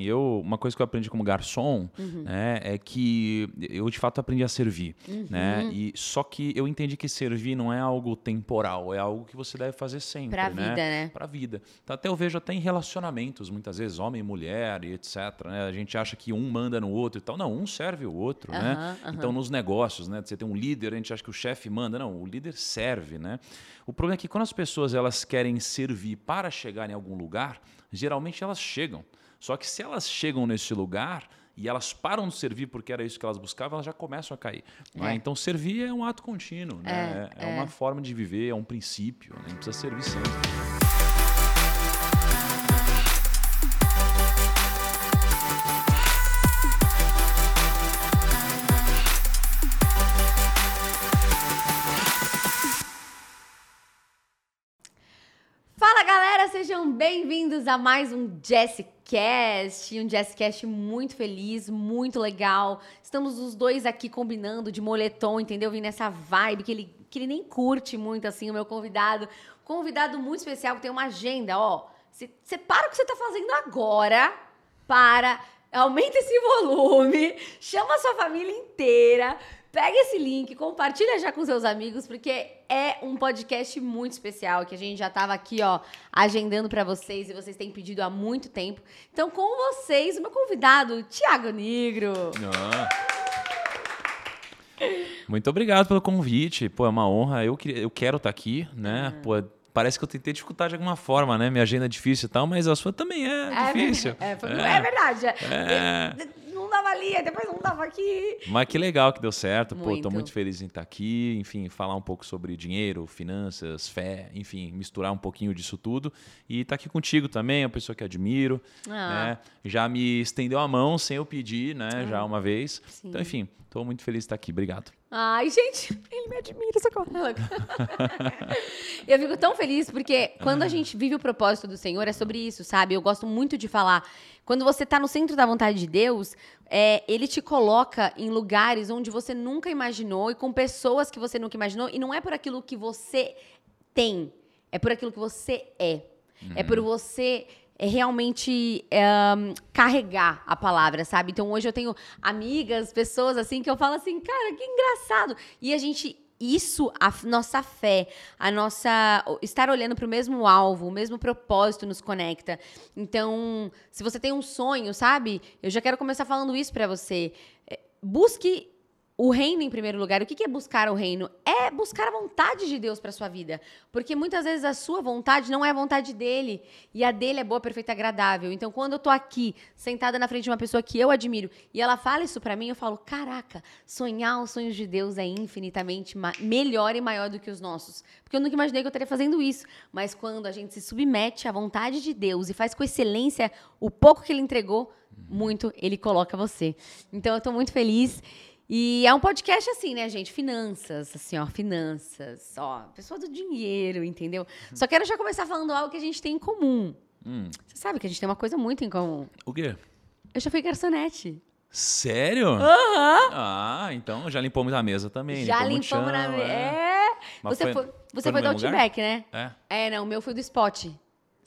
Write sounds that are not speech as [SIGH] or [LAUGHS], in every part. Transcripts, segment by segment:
Eu, uma coisa que eu aprendi como garçom Uhum. né, é que eu de fato aprendi a servir. Uhum. Né? E, só que eu entendi que servir não é algo temporal, é algo que você deve fazer sempre. Pra né? vida, né? Pra vida. Então, até eu vejo até em relacionamentos, muitas vezes, homem e mulher e etc. né? A gente acha que um manda no outro e tal. Não, um serve o outro. né? Aham, aham. Então, nos negócios, né? Você tem um líder, a gente acha que o chefe manda. Não, o líder serve. Né? O problema é que quando as pessoas elas querem servir para chegar em algum lugar, geralmente elas chegam. Só que se elas chegam nesse lugar e elas param de servir porque era isso que elas buscavam, elas já começam a cair. né? É. Então, servir é um ato contínuo. Né? É, é. uma forma de viver, é um princípio. né? Gente precisa servir sempre. Fala galera, sejam bem-vindos a mais um Jessicast, um Jessicast muito feliz, muito legal. Estamos os dois aqui combinando de moletom, entendeu? Vindo nessa vibe que ele, que ele nem curte muito assim, o meu convidado. Convidado muito especial que tem uma agenda, ó. Você para o que você tá fazendo agora, para, aumenta esse [LAUGHS] volume, chama a sua família inteira, pega esse link, compartilha já com seus amigos, porque é um podcast muito especial que a gente já tava aqui, ó, agendando pra vocês e vocês têm pedido há muito tempo. Então, com vocês, o meu convidado, Tiago Negro. Ah. Muito obrigado pelo convite. Pô, é uma honra. Eu, eu quero estar aqui, né? Ah. Pô, parece que eu tentei dificultar de alguma forma, né? Minha agenda é difícil e tal, mas a sua também é, difícil. É, foi- é verdade. É. Dava ali, depois não dava aqui. Mas que legal que deu certo. Pô, Muito. tô muito feliz em estar aqui. Enfim, falar um pouco sobre dinheiro, finanças, fé, enfim, misturar um pouquinho disso tudo. E estar aqui contigo também, é uma pessoa que admiro. Ah. né? Já me estendeu a mão sem eu pedir, né? Já uma vez. Sim. Então, enfim, tô muito feliz de estar aqui. Obrigado. Ai, gente, [LAUGHS] ele me admira, socorro. [LAUGHS] eu fico tão feliz porque quando a gente vive o propósito do Senhor é sobre isso, sabe? Eu gosto muito de falar. Quando você tá no centro da vontade de Deus, é, ele te coloca em lugares onde você nunca imaginou e com pessoas que você nunca imaginou. E não é por aquilo que você tem, é por aquilo que você é. É por você é realmente é, carregar a palavra, sabe? Então hoje eu tenho amigas, pessoas assim que eu falo assim, cara, que engraçado. E a gente isso, a nossa fé, a nossa estar olhando para o mesmo alvo, o mesmo propósito nos conecta. Então, se você tem um sonho, sabe? Eu já quero começar falando isso para você. É, Busque o reino em primeiro lugar. O que é buscar o reino? É buscar a vontade de Deus para sua vida. Porque muitas vezes a sua vontade não é a vontade dele. E a dele é boa, perfeita agradável. Então, quando eu tô aqui, sentada na frente de uma pessoa que eu admiro, e ela fala isso para mim, eu falo: caraca, sonhar os sonhos de Deus é infinitamente melhor e maior do que os nossos. Porque eu nunca imaginei que eu estaria fazendo isso. Mas quando a gente se submete à vontade de Deus e faz com excelência o pouco que ele entregou, muito ele coloca você. Então, eu tô muito feliz. E é um podcast assim, né, gente? Finanças, assim, ó, finanças, ó, pessoa do dinheiro, entendeu? Só quero já começar falando algo que a gente tem em comum. Hum, Você sabe que a gente tem uma coisa muito em comum. o quê? Eu já fui garçonete. Sério? Aham. Ah, então já limpamos a mesa também. Já limpamos o limpamos na chão, mesa. é. É. Você foi- foi, foi você no foi do mesmo lugar? Outback, né? É. É, não, o meu foi do Spot.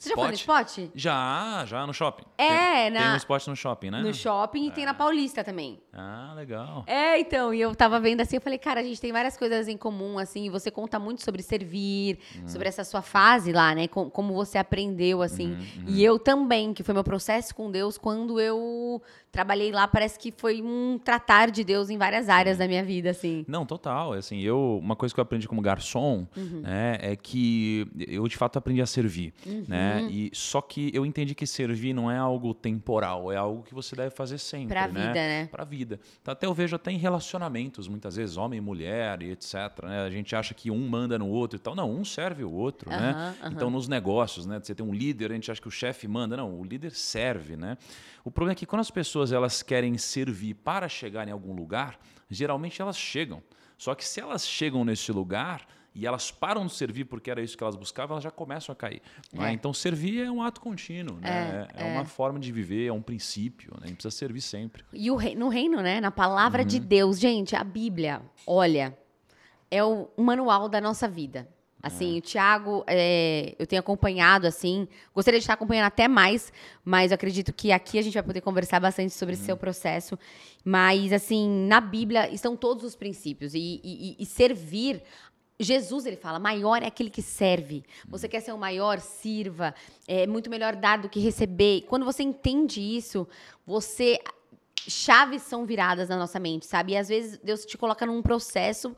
Você já foi no Spot? Já, já no shopping. É, tem, na- Tem um spot no shopping, né? No shopping e tem na Paulista também. Ah, legal. É, então, e eu tava vendo assim, eu falei, cara, a gente tem várias coisas em comum, assim, e você conta muito sobre servir, Uhum. sobre essa sua fase lá, né? com- como você aprendeu, assim. Uhum, E eu também, que foi meu processo com Deus, quando eu trabalhei lá, parece que foi um tratar de Deus em várias áreas da minha vida, assim. Não, total. Assim, eu, uma coisa que eu aprendi como garçom Uhum. né, é que eu de fato aprendi a servir. Uhum. Né? E só que eu entendi que servir não é algo temporal, é algo que você deve fazer sempre. Pra né? vida, né? Pra vida. Então, até eu vejo até em relacionamentos, muitas vezes, homem e mulher e etc. né? A gente acha que um manda no outro e tal. Não, um serve o outro. né? Aham, aham. Então, nos negócios, né? Você tem um líder, a gente acha que o chefe manda. Não, o líder serve, né? O problema é que quando as pessoas elas querem servir para chegar em algum lugar, geralmente elas chegam. Só que se elas chegam nesse lugar e elas param de servir porque era isso que elas buscavam, elas já começam a cair. né? É. Então, servir é um ato contínuo, né? É, É, uma forma de viver, é um princípio, né? A gente precisa servir sempre. E o rei- no reino, né? Na palavra Uhum. de Deus. Gente, a Bíblia, olha, é o manual da nossa vida. Assim, o Thiago, é, eu tenho acompanhado, assim, gostaria de estar acompanhando até mais, mas eu acredito que aqui a gente vai poder conversar bastante sobre esse seu processo. Mas, assim, na Bíblia estão todos os princípios. E, e- e servir Jesus, ele fala, maior é aquele que serve. Você quer ser o maior, sirva. É muito melhor dar do que receber. Quando você entende isso, você chaves são viradas na nossa mente, sabe? E às vezes Deus te coloca num processo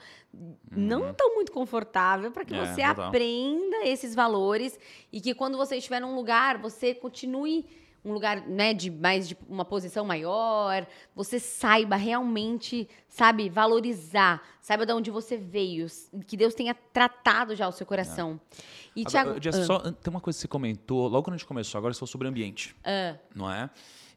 não tão muito confortável para que É, você total. aprenda esses valores e que quando você estiver num lugar, você continue um lugar, né, de mais de uma posição maior, você saiba realmente, sabe, valorizar, saiba de onde você veio, que Deus tenha tratado já o seu coração. E Agora, Tiago, Jess, só, tem uma coisa que você comentou, logo quando a gente começou, agora você falou sobre ambiente, Ah. não é?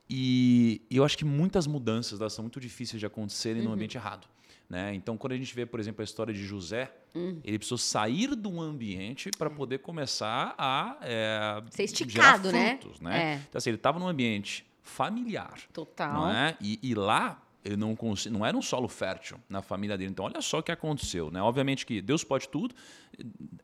E, e eu acho que muitas mudanças elas são muito difíceis de acontecerem Uhum. no ambiente errado. Né? Então, quando a gente vê, por exemplo, a história de José, Hum. ele precisou sair de um ambiente para poder começar a é, Ser esticado, né? frutos, né? É. Então, assim, ele estava num ambiente familiar, total. é? E, e lá ele não, cons- não era um solo fértil na família dele. Então, olha só o que aconteceu. Né? Obviamente que Deus pode tudo,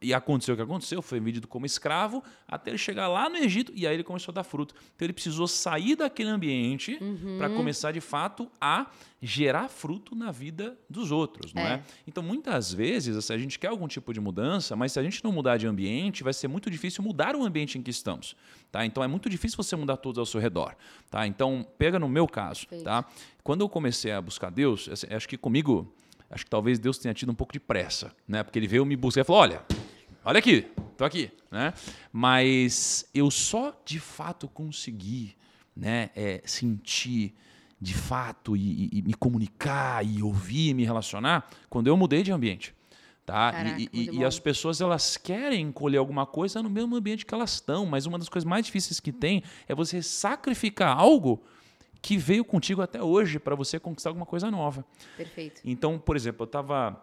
e aconteceu o que aconteceu, foi vendido como escravo, até ele chegar lá no Egito, e aí ele começou a dar fruto. Então, ele precisou sair daquele ambiente para começar, de fato, a gerar fruto na vida dos outros, não é? É. Então, muitas vezes, assim, a gente quer algum tipo de mudança, mas se a gente não mudar de ambiente, vai ser muito difícil mudar o ambiente em que estamos, tá? Então, é muito difícil você mudar todos ao seu redor, tá? Então, pega no meu caso, Perfeito. tá? Quando eu comecei a buscar Deus, assim, acho que comigo, acho que talvez Deus tenha tido um pouco de pressa, né? Porque ele veio me buscar e falou, olha, olha aqui, tô aqui, né? Mas eu só de fato consegui, né, é, sentir de fato e, e- e me comunicar e ouvir e me relacionar quando eu mudei de ambiente. Tá? E- Caraca, e, e- e as pessoas elas querem colher alguma coisa no mesmo ambiente que elas estão, mas uma das coisas mais difíceis que tem é você sacrificar algo que veio contigo até hoje para você conquistar alguma coisa nova. Perfeito. Então, por exemplo, eu estava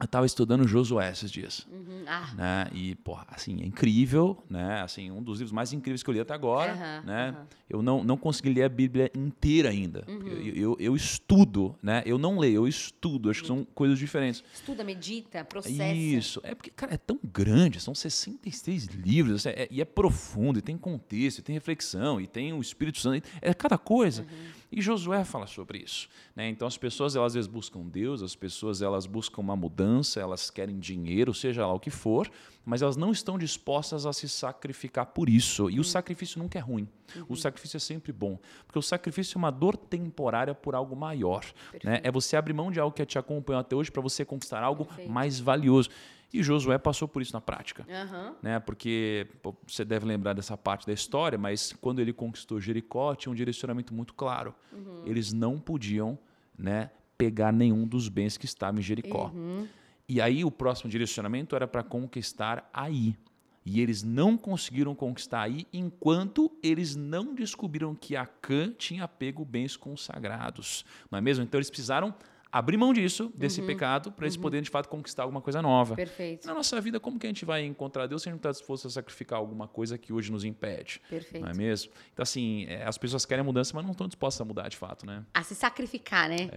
eu tava estudando Josué esses dias Uhum. Ah, né? E, porra, assim, é incrível, né? Assim, um dos livros mais incríveis que eu li até agora, Aham, né? aham. Eu não, não consegui ler a Bíblia inteira ainda. Uhum. Eu, eu, eu estudo, né? Eu não leio, eu estudo. Acho que são coisas diferentes. estuda, medita, processa. Isso. É porque, cara, é tão grande, são 66 livros, assim, é- e é profundo, e tem contexto, e tem reflexão, e tem o Espírito Santo, é cada coisa. E Josué fala sobre isso. Né? Então as pessoas, elas às vezes buscam Deus, as pessoas elas buscam uma mudança, elas querem dinheiro, seja lá o que for, mas elas não estão dispostas a se sacrificar por isso. E o sacrifício nunca é ruim. O sacrifício é sempre bom. Porque o sacrifício é uma dor temporária por algo maior. Né? É você abrir mão de algo que te acompanhou até hoje para você conquistar algo Perfeito. mais valioso. E Josué passou por isso na prática. Aham. Né? Porque pô, você deve lembrar dessa parte da história, mas quando ele conquistou Jericó, tinha um direcionamento muito claro. Eles não podiam né, pegar nenhum dos bens que estavam em Jericó. E aí o próximo direcionamento era para conquistar aí. E eles não conseguiram conquistar aí enquanto eles não descobriram que Acã tinha pego bens consagrados. Não é mesmo? Então eles precisaram abrir mão disso, desse pecado, para eles poderem de fato conquistar alguma coisa nova. Perfeito. Na nossa vida, como que a gente vai encontrar Deus se a gente não está disposto a sacrificar alguma coisa que hoje nos impede? Perfeito. Não é mesmo? Então, assim, é, as pessoas querem mudança, mas não estão dispostas a mudar de fato, né? A se sacrificar, né?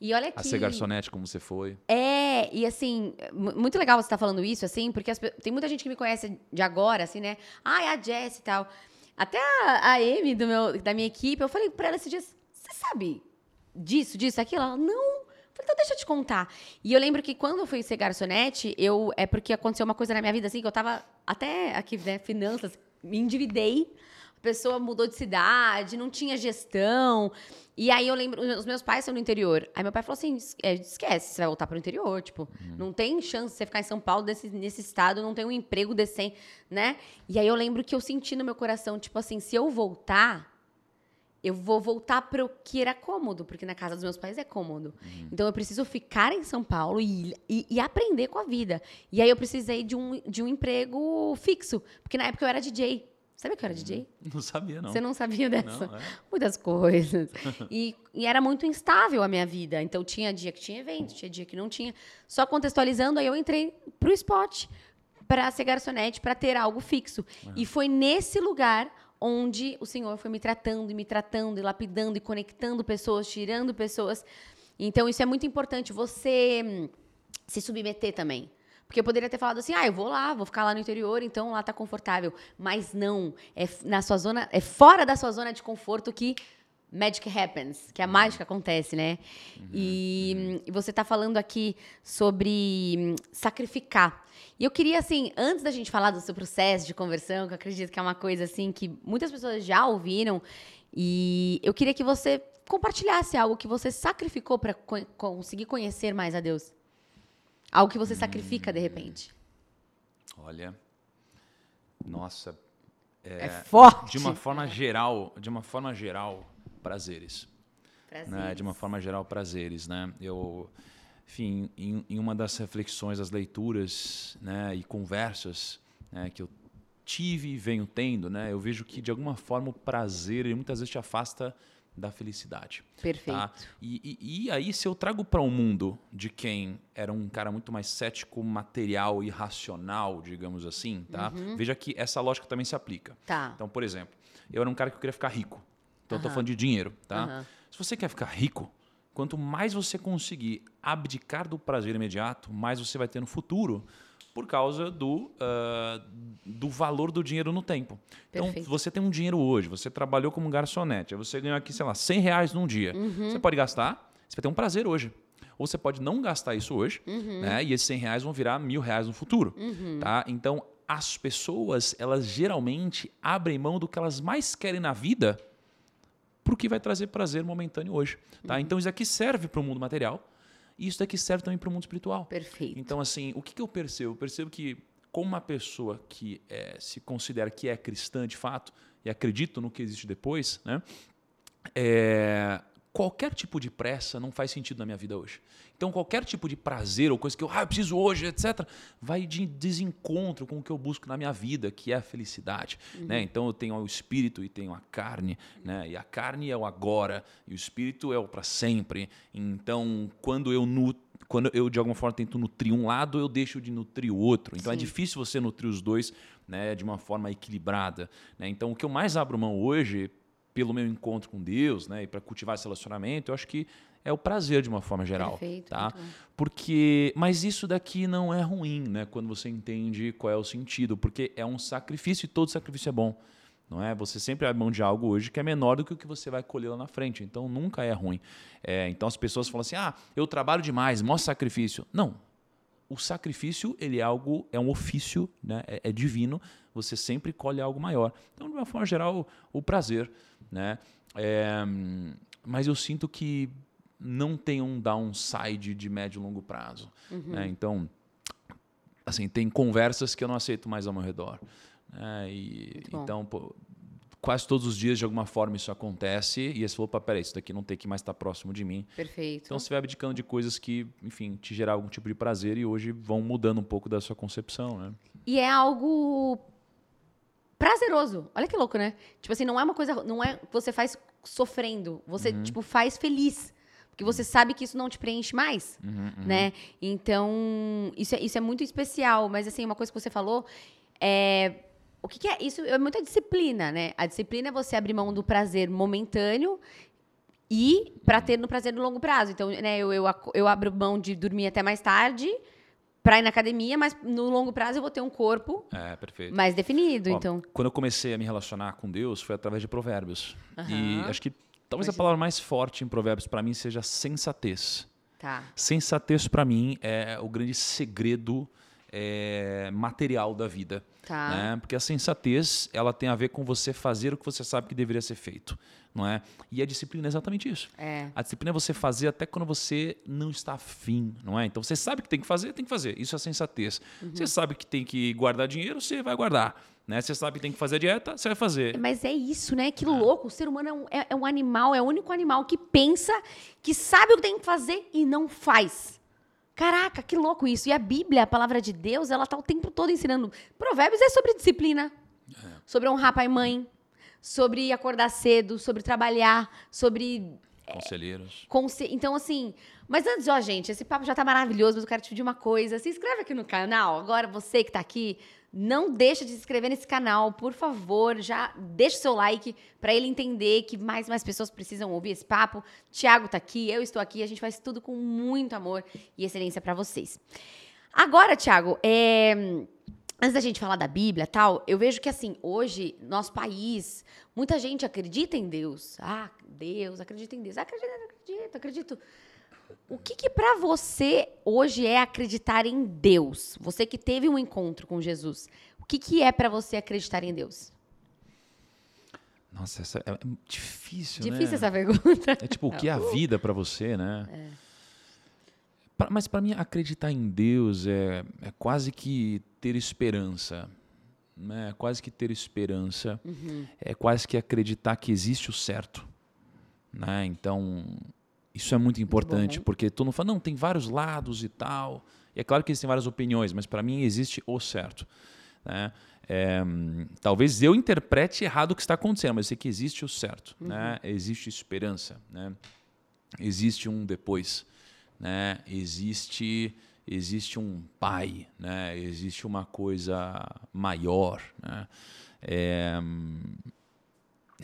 E olha que... A ser garçonete, como você foi. É, e assim, mu- muito legal você estar falando isso, assim, porque as tem muita gente que me conhece de agora, assim, né? Ah, é a Jess e tal. Até a, a Amy do meu, da minha equipe, eu falei pra ela esses dias, você sabe disso, disso, aquilo? Ela, não. Então deixa eu te contar. E eu lembro que quando eu fui ser garçonete, eu, é porque aconteceu uma coisa na minha vida, assim, que eu tava até aqui, né, finanças, me endividei. A pessoa mudou de cidade, não tinha gestão. E aí eu lembro, os meus pais são no interior. Aí meu pai falou assim: "Es- é, esquece, você vai voltar pro interior. Tipo, não tem chance de você ficar em São Paulo desse, nesse estado, não tem um emprego decente, né? E aí eu lembro que eu senti no meu coração, tipo assim, se eu voltar, eu vou voltar para o que era cômodo, porque na casa dos meus pais é cômodo. Então eu preciso ficar em São Paulo e, e, e aprender com a vida. E aí eu precisei de um, de um emprego fixo, porque na época eu era DJ. Sabe que eu era DJ? Não sabia, não. Você não sabia dessa? Não, é. Muitas coisas. [LAUGHS] E, e era muito instável a minha vida. Então tinha dia que tinha evento, tinha dia que não tinha. Só contextualizando, aí eu entrei pro spot para ser garçonete, para ter algo fixo. E foi nesse lugar onde o Senhor foi me tratando e me tratando e lapidando e conectando pessoas, tirando pessoas. Então isso é muito importante você hum, se submeter também. Porque eu poderia ter falado assim, ah, eu vou lá, vou ficar lá no interior, então lá tá confortável. Mas não, é na sua zona, é fora da sua zona de conforto que magic happens, que a mágica acontece, né? Uhum, e, uhum. e, você tá falando aqui sobre hum, sacrificar. E eu queria, assim, antes da gente falar do seu processo de conversão, que eu acredito que é uma coisa, assim, que muitas pessoas já ouviram, e eu queria que você compartilhasse algo que você sacrificou para co conseguir conhecer mais a Deus. Algo que você sacrifica de repente. Olha, nossa, é, é forte. De uma forma geral, de uma forma geral, prazeres. Prazeres. Né? De uma forma geral, prazeres, né? Eu, enfim, em, em uma das reflexões, das leituras, né, e conversas, né, que eu tive e venho tendo, né, eu vejo que de alguma forma o prazer ele muitas vezes te afasta da felicidade. Tá? Perfeito. Tá? E, e, e, aí, se eu trago para o um mundo de quem era um cara muito mais cético, material e racional, digamos assim, tá? Uhum. Veja que essa lógica também se aplica. Tá. Então, por exemplo, eu era um cara que eu queria ficar rico. Então, uhum. eu tô falando de dinheiro, tá? Uhum. Se você quer ficar rico, quanto mais você conseguir abdicar do prazer imediato, mais você vai ter no futuro por causa do, uh, do valor do dinheiro no tempo. Então, Perfeito. Então, você tem um dinheiro hoje, você trabalhou como garçonete, você ganhou aqui, sei lá, 100 reais num dia. Uhum. Você pode gastar, você vai ter um prazer hoje. Ou você pode não gastar isso hoje, uhum. né? E esses 100 reais vão virar mil reais no futuro. Uhum. Tá? Então, as pessoas, elas geralmente abrem mão do que elas mais querem na vida para o que vai trazer prazer momentâneo hoje. Tá? Uhum. Então, isso aqui serve para o mundo material, e isso daqui serve também para o mundo espiritual. Perfeito. Então, assim, o que, que eu percebo? Eu percebo que, como uma pessoa que é, se considera que é cristã de fato, e acredita no que existe depois, né? É, qualquer tipo de pressa não faz sentido na minha vida hoje. Então, qualquer tipo de prazer ou coisa que eu, ah, eu preciso hoje, etc., vai de desencontro com o que eu busco na minha vida, que é a felicidade. Uhum. Né? Então, eu tenho o espírito e tenho a carne, né? e a carne é o agora, e o espírito é o para sempre. Então, quando eu nutro, quando eu de alguma forma tento nutrir um lado, eu deixo de nutrir o outro. Então é Sim. é difícil você nutrir os dois né, de uma forma equilibrada. Né? Então o que eu mais abro mão hoje, pelo meu encontro com Deus, né, e para cultivar esse relacionamento, eu acho que é o prazer de uma forma geral, Perfeito, tá? Porque, mas isso daqui não é ruim, né? Quando você entende qual é o sentido, porque é um sacrifício e todo sacrifício é bom, não é? Você sempre abre mão de algo hoje que é menor do que o que você vai colher lá na frente, então nunca é ruim. É, então as pessoas falam assim, ah, eu trabalho demais, mostra sacrifício. Não, o sacrifício ele é algo, é um ofício, né? É, é, divino. Você sempre colhe algo maior. Então, de uma forma geral, o, o prazer, né? É, mas eu sinto que não tem um downside de médio e longo prazo. Uhum. Né? Então, assim, tem conversas que eu não aceito mais ao meu redor. Né? E, então, pô, quase todos os dias, de alguma forma, isso acontece. E você falou, peraí, isso daqui não tem que mais estar próximo de mim. Perfeito. Então, você vai abdicando de coisas que, enfim, te gerar algum tipo de prazer e hoje vão mudando um pouco da sua concepção, né? E é algo prazeroso. Olha que louco, né? Tipo assim, não é uma coisa, não é que você faz sofrendo, você uhum. tipo faz feliz. Porque você sabe que isso não te preenche mais, uhum, uhum. né? Então, isso é, isso é muito especial. Mas, assim, uma coisa que você falou é... O que, que é? Isso é muita disciplina, né? A disciplina é você abrir mão do prazer momentâneo e para ter no prazer no longo prazo. Então, né, eu, eu, eu abro mão de dormir até mais tarde para ir na academia, mas no longo prazo eu vou ter um corpo é, mais definido. Ó, então, quando eu comecei a me relacionar com Deus foi através de provérbios. Uhum. E acho que talvez a palavra mais forte em provérbios para mim seja sensatez. Tá. Sensatez para mim é o grande segredo é, material da vida. Tá. Né? Porque a sensatez ela tem a ver com você fazer o que você sabe que deveria ser feito não é? E a disciplina é exatamente isso. É. A disciplina é você fazer até quando você não está afim, não é? Então você sabe que tem que fazer, tem que fazer. Isso é sensatez. Uhum. Você sabe que tem que guardar dinheiro, você vai guardar. Né? Você sabe que tem que fazer dieta, você vai fazer. Mas é isso, né? Que é. louco. O ser humano é um, é, é um animal, é o único animal que pensa, que sabe o que tem que fazer e não faz. Caraca, que louco isso. E a Bíblia, a palavra de Deus, ela tá o tempo todo ensinando. Provérbios é sobre disciplina, é. sobre honrar pai e mãe, sobre acordar cedo, sobre trabalhar, sobre. É, Conselheiros. É, conse então, assim. Mas antes, ó, gente, esse papo já tá maravilhoso, mas eu quero te pedir uma coisa. Se inscreve aqui no canal. Agora, você que tá aqui, não deixa de se inscrever nesse canal, por favor. Já deixa o seu like para ele entender que mais e mais pessoas precisam ouvir esse papo. Tiago tá aqui, eu estou aqui, a gente faz tudo com muito amor e excelência para vocês. Agora, Thiago, é, antes da gente falar da Bíblia tal, eu vejo que assim, hoje, nosso país, muita gente acredita em Deus. Ah, Deus, acredita em Deus. Acredito, acredito, acredito. O que, que para você hoje é acreditar em Deus? Você que teve um encontro com Jesus, o que, que é para você acreditar em Deus? Nossa, essa é difícil, Difícil né? essa pergunta. É tipo, o que é a vida para você, né? Pra- mas para mim, acreditar em Deus é, é quase que ter esperança. Né? É quase que ter esperança. É quase que acreditar que existe o certo. Né? Então, isso é muito importante, bom. porque todo mundo fala, não, tem vários lados e tal. E é claro que existem várias opiniões, mas para mim existe o certo. Né? É, talvez eu interprete errado o que está acontecendo, mas eu sei que existe o certo. Né? Existe esperança. Né? existe um depois, né? Existe existe um pai, né? Existe uma coisa maior, né? É,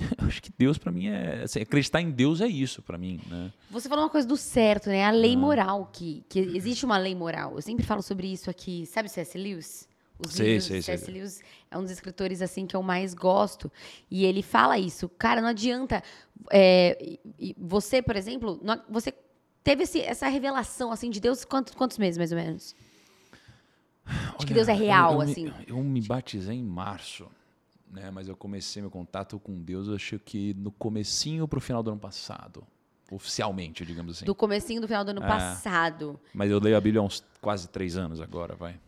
[LAUGHS] acho que Deus para mim é assim, acreditar em Deus é isso para mim, né? Você falou uma coisa do certo, né? A lei moral, que, que existe uma lei moral. Eu sempre falo sobre isso aqui. Sabe C.S. Lewis? Os Sei, livros sei, C.S. Lewis é um dos escritores assim que eu mais gosto. E ele fala isso. Cara, não adianta. é, você, por exemplo, não- você teve esse- essa revelação assim de Deus quantos, quantos meses, mais ou menos? De que Olha, Deus é real, eu, eu assim. Me, eu me batizei em março, né? Mas eu comecei meu contato com Deus, eu acho que no comecinho pro final do ano passado, oficialmente, digamos assim. Do comecinho do final do ano É. passado. Mas eu leio a Bíblia há uns quase três anos agora, vai.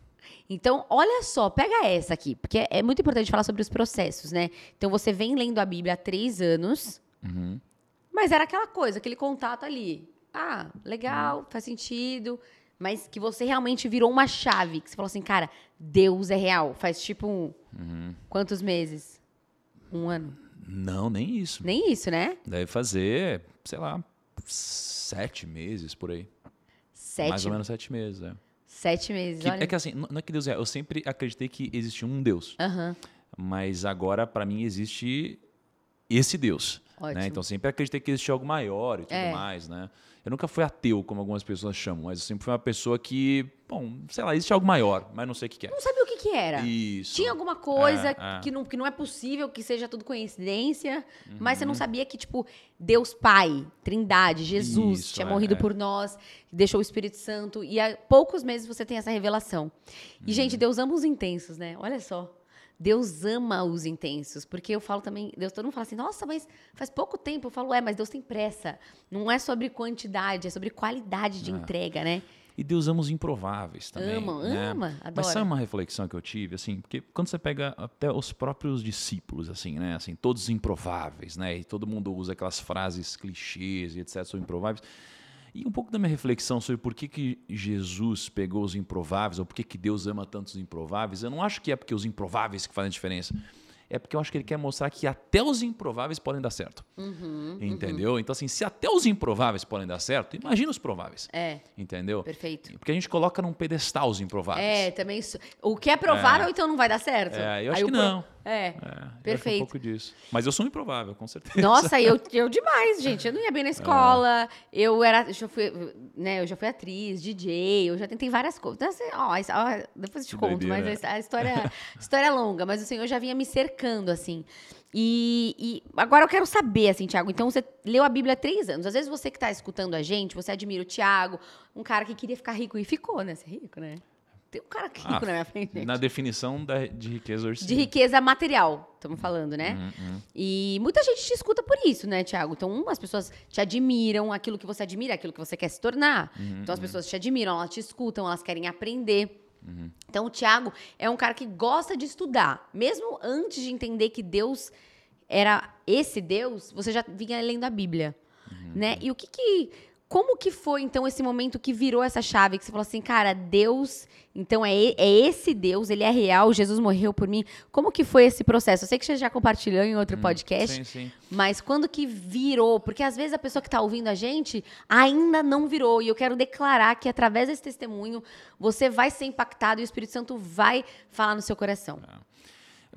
Então, olha só, pega essa aqui, porque é- é muito importante falar sobre os processos, né? Então, você vem lendo a Bíblia há três anos, Uhum. mas era aquela coisa, aquele contato ali. Ah, legal, faz sentido, mas que você realmente virou uma chave, que você falou assim, cara, Deus é real. Faz tipo um. Uhum. Quantos meses? Um ano? Não, nem isso. Nem isso, né? Deve fazer, sei lá, sete meses por aí. Sete, Mais ou menos sete meses, é. sete meses. Que- olha. é que assim, não é que Deus é. Eu sempre acreditei que existia um Deus. Aham, Mas agora, para mim, existe esse Deus. Ótimo. Né? Então, sempre acreditei que existia algo maior e tudo É. mais, né? Eu nunca fui ateu, como algumas pessoas chamam, mas eu sempre fui uma pessoa que, bom, sei lá, existe algo maior, mas não sei o que, que é. Não sabia o que que era. Isso. Tinha alguma coisa É, é. Que, não, que não é possível que seja tudo coincidência, mas Uhum. você não sabia que, tipo, Deus Pai, Trindade, Jesus Isso, tinha é, morrido é. por nós, deixou o Espírito Santo, e há poucos meses você tem essa revelação. E, Uhum. gente, Deus ama os intensos, né? Olha só. Deus ama os intensos, porque eu falo também, Deus todo mundo fala assim, nossa, mas faz pouco tempo. Eu falo, é, mas Deus tem pressa. Não é sobre quantidade, é sobre qualidade de entrega, né? E Deus ama os improváveis também. Ama, né? ama, Mas adora. sabe uma reflexão que eu tive, assim, porque quando você pega até os próprios discípulos, assim, né, assim, todos improváveis, né, e todo mundo usa aquelas frases clichês e etc, sobre improváveis, e um pouco da minha reflexão sobre por que, que Jesus pegou os improváveis, ou por que, que Deus ama tantos improváveis, eu não acho que é porque os improváveis que fazem diferença, é porque eu acho que ele quer mostrar que até os improváveis podem dar certo. Uhum, Entendeu? Então, assim, se até os improváveis podem dar certo, imagina os prováveis. É, Entendeu? perfeito. Porque a gente coloca num pedestal os improváveis. É, também isso. O que é provável, então não vai dar certo? É, eu acho Aí que o pro- não. É. É, Perfeito. um pouco disso. Mas eu sou um improvável, com certeza. Nossa, eu, [LAUGHS] eu demais, gente. Eu não ia bem na escola. Eu era. Eu já fui, né, eu já fui atriz, DJ, eu já tentei várias coisas. Então, assim, ó, depois eu te Que conto, doideira. mas a, a história, a história é longa, mas o Senhor já vinha me cercando, assim. E, e agora eu quero saber, assim, Tiago. Então, você leu a Bíblia há três anos. Às vezes você que está escutando a gente, você admira o Tiago, um cara que queria ficar rico e ficou, né? É rico, né? Tem um cara rico Ah, [LAUGHS] na minha frente. Na definição da- de riqueza hoje. De riqueza material, estamos falando, né? Uhum, E muita gente te escuta por isso, né, Tiago? Então, um, as pessoas te admiram, aquilo que você admira, aquilo que você quer se tornar. Uhum, então, as pessoas te admiram, elas te escutam, elas querem aprender. Uhum. Então, o Tiago é um cara que gosta de estudar. Mesmo antes de entender que Deus era esse Deus, você já vinha lendo a Bíblia, Uhum. né? E o que que... Como que foi, então, esse momento que virou essa chave? Que você falou assim, cara, Deus... Então, é, é esse Deus, ele é real, Jesus morreu por mim. Como que foi esse processo? Eu sei que você já compartilhou em outro podcast, Sim, sim. mas quando que virou? Porque às vezes a pessoa que está ouvindo a gente ainda não virou. E eu quero declarar que através desse testemunho você vai ser impactado e o Espírito Santo vai falar no seu coração.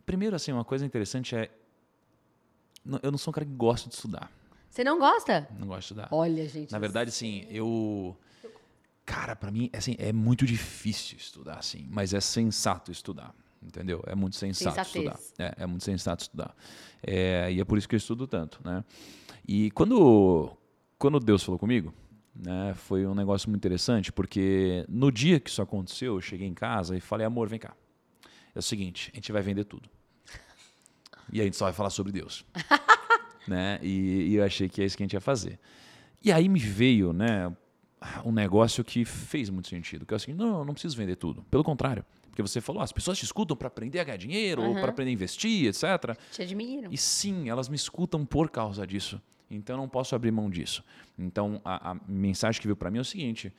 Primeiro, assim, uma coisa interessante é. Eu não sou um cara que gosta de estudar. Você não gosta? Não gosto de estudar. Olha, gente. Na verdade, assim, eu. Cara, para mim assim, é muito difícil estudar assim, mas é sensato estudar. Entendeu? É muito sensato Sensatez. estudar. É, é, muito sensato estudar. É, e é por isso que eu estudo tanto. Né? E quando, quando Deus falou comigo, né, foi um negócio muito interessante, porque no dia que isso aconteceu, eu cheguei em casa e falei, amor, vem cá. É o seguinte, a gente vai vender tudo. E a gente só vai falar sobre Deus. [LAUGHS] né? E, e, eu achei que é isso que a gente ia fazer. E aí me veio né, um negócio que fez muito sentido, que é o seguinte, não, eu não preciso vender tudo. Pelo contrário, porque você falou, ah, as pessoas te escutam para aprender a ganhar dinheiro, uhum. ou para aprender a investir, etc. Te admiram. E sim, elas me escutam por causa disso. Então eu não posso abrir mão disso. Então a, a mensagem que veio para mim é o seguinte: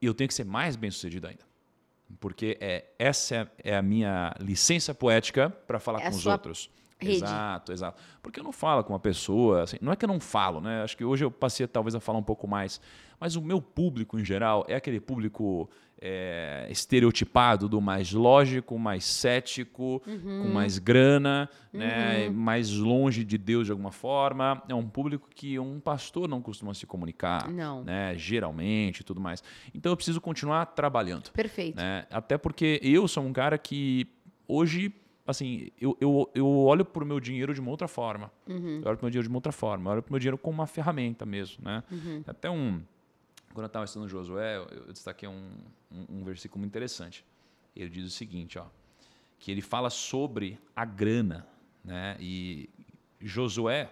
eu tenho que ser mais bem sucedido ainda. Porque é, essa é, a minha licença poética para falar é com os outros. Rede. Exato, exato. Porque eu não falo com uma pessoa, assim, não é que eu não falo, né? Acho que hoje eu passei talvez a falar um pouco mais, mas o meu público em geral é aquele público é, estereotipado do mais lógico, mais cético, uhum. com mais grana, né? uhum. né? mais longe de Deus de alguma forma. É um público que um pastor não costuma se comunicar, não. né? geralmente e tudo mais. Então eu preciso continuar trabalhando. Perfeito. Né? Até porque eu sou um cara que hoje assim, eu, eu, eu olho para o meu dinheiro de uma outra forma. Uhum. Eu olho para o meu dinheiro de uma outra forma. Eu olho para o meu dinheiro como uma ferramenta mesmo, né? Uhum. Até um... Quando eu estava estudando Josué, eu, eu destaquei um, um, um, versículo muito interessante. Ele diz o seguinte, ó, que ele fala sobre a grana, né? E Josué,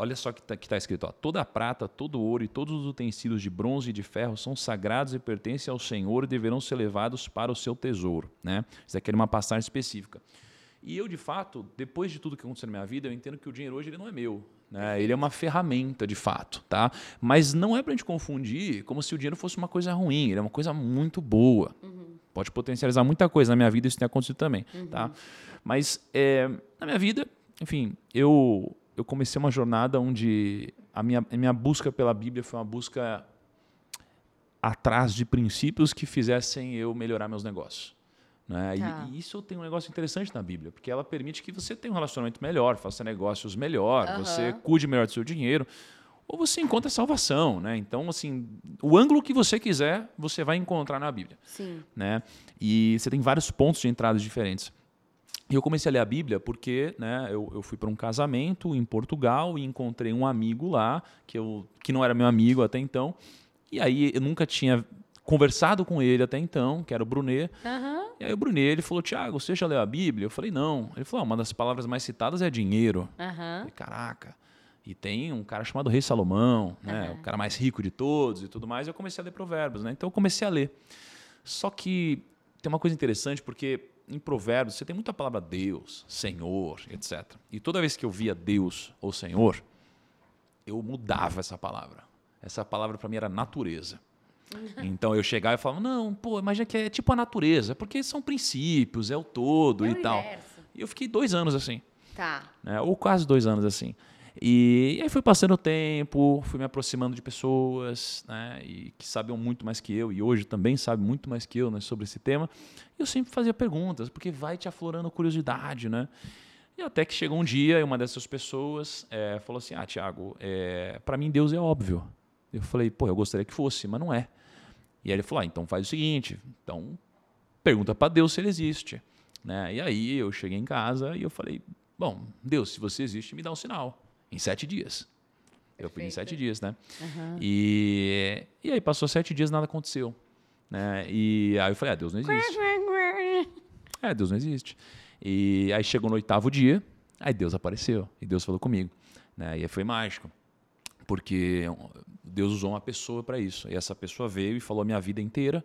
olha só que está tá escrito, ó, toda a prata, todo o ouro e todos os utensílios de bronze e de ferro são sagrados e pertencem ao Senhor e deverão ser levados para o seu tesouro, né? Isso aqui é uma passagem específica. E eu, de fato, depois de tudo que aconteceu na minha vida, eu entendo que o dinheiro hoje ele não é meu. Né? Ele é uma ferramenta, de fato. Tá? Mas não é para a gente confundir como se o dinheiro fosse uma coisa ruim. Ele é uma coisa muito boa. Uhum. Pode potencializar muita coisa. Na minha vida isso tem acontecido também. Uhum. Tá? Mas é, na minha vida, enfim, eu, eu comecei uma jornada onde a minha, a minha busca pela Bíblia foi uma busca atrás de princípios que fizessem eu melhorar meus negócios. Né? Tá. E, e, isso tem um negócio interessante na Bíblia, porque ela permite que você tenha um relacionamento melhor, faça negócios melhor, uhum. você cuide melhor do seu dinheiro, ou você encontra salvação. Né? Então, assim, o ângulo que você quiser, você vai encontrar na Bíblia. Sim. Né? E você tem vários pontos de entrada diferentes. E eu comecei a ler a Bíblia porque né, eu, eu fui para um casamento em Portugal e encontrei um amigo lá, que, eu, que não era meu amigo até então. E aí eu nunca tinha conversado com ele até então, que era o Brunet. Uhum. E aí o Brunet ele falou, Tiago, você já leu a Bíblia? Eu falei, não. Ele falou, ah, uma das palavras mais citadas é dinheiro. Uhum. Falei, Caraca. E tem um cara chamado Rei Salomão, né? Uhum. o cara mais rico de todos e tudo mais. E eu comecei a ler provérbios, né? Então eu comecei a ler. Só que tem uma coisa interessante, porque em provérbios você tem muita palavra Deus, Senhor, etc. E toda vez que eu via Deus ou Senhor, eu mudava essa palavra. Essa palavra para mim era natureza. [LAUGHS] Então eu chegava e falava, não, pô, imagina que é tipo a natureza, porque são princípios, é o todo é e tal. E eu fiquei dois anos assim. Tá. Né, ou quase dois anos assim. E, e aí foi passando o tempo, fui me aproximando de pessoas né, e que sabiam muito mais que eu, e hoje também sabem muito mais que eu né, sobre esse tema. E eu sempre fazia perguntas, porque vai te aflorando curiosidade, né? E até que chegou um dia e uma dessas pessoas é, falou assim: Ah, Tiago, é, para mim Deus é óbvio. Eu falei: Pô, eu gostaria que fosse, mas não é. E aí ele falou: ah, então faz o seguinte, então pergunta para Deus se ele existe. Né? E aí eu cheguei em casa e eu falei: bom, Deus, se você existe, me dá um sinal. Em sete dias. Eu pedi em sete dias, né? Uhum. E, e aí passou sete dias nada aconteceu. Né? E aí eu falei: ah, Deus não existe. [LAUGHS] é, Deus não existe. E aí chegou no oitavo dia, aí Deus apareceu e Deus falou comigo. Né? E aí foi mágico porque Deus usou uma pessoa para isso. E essa pessoa veio e falou a minha vida inteira.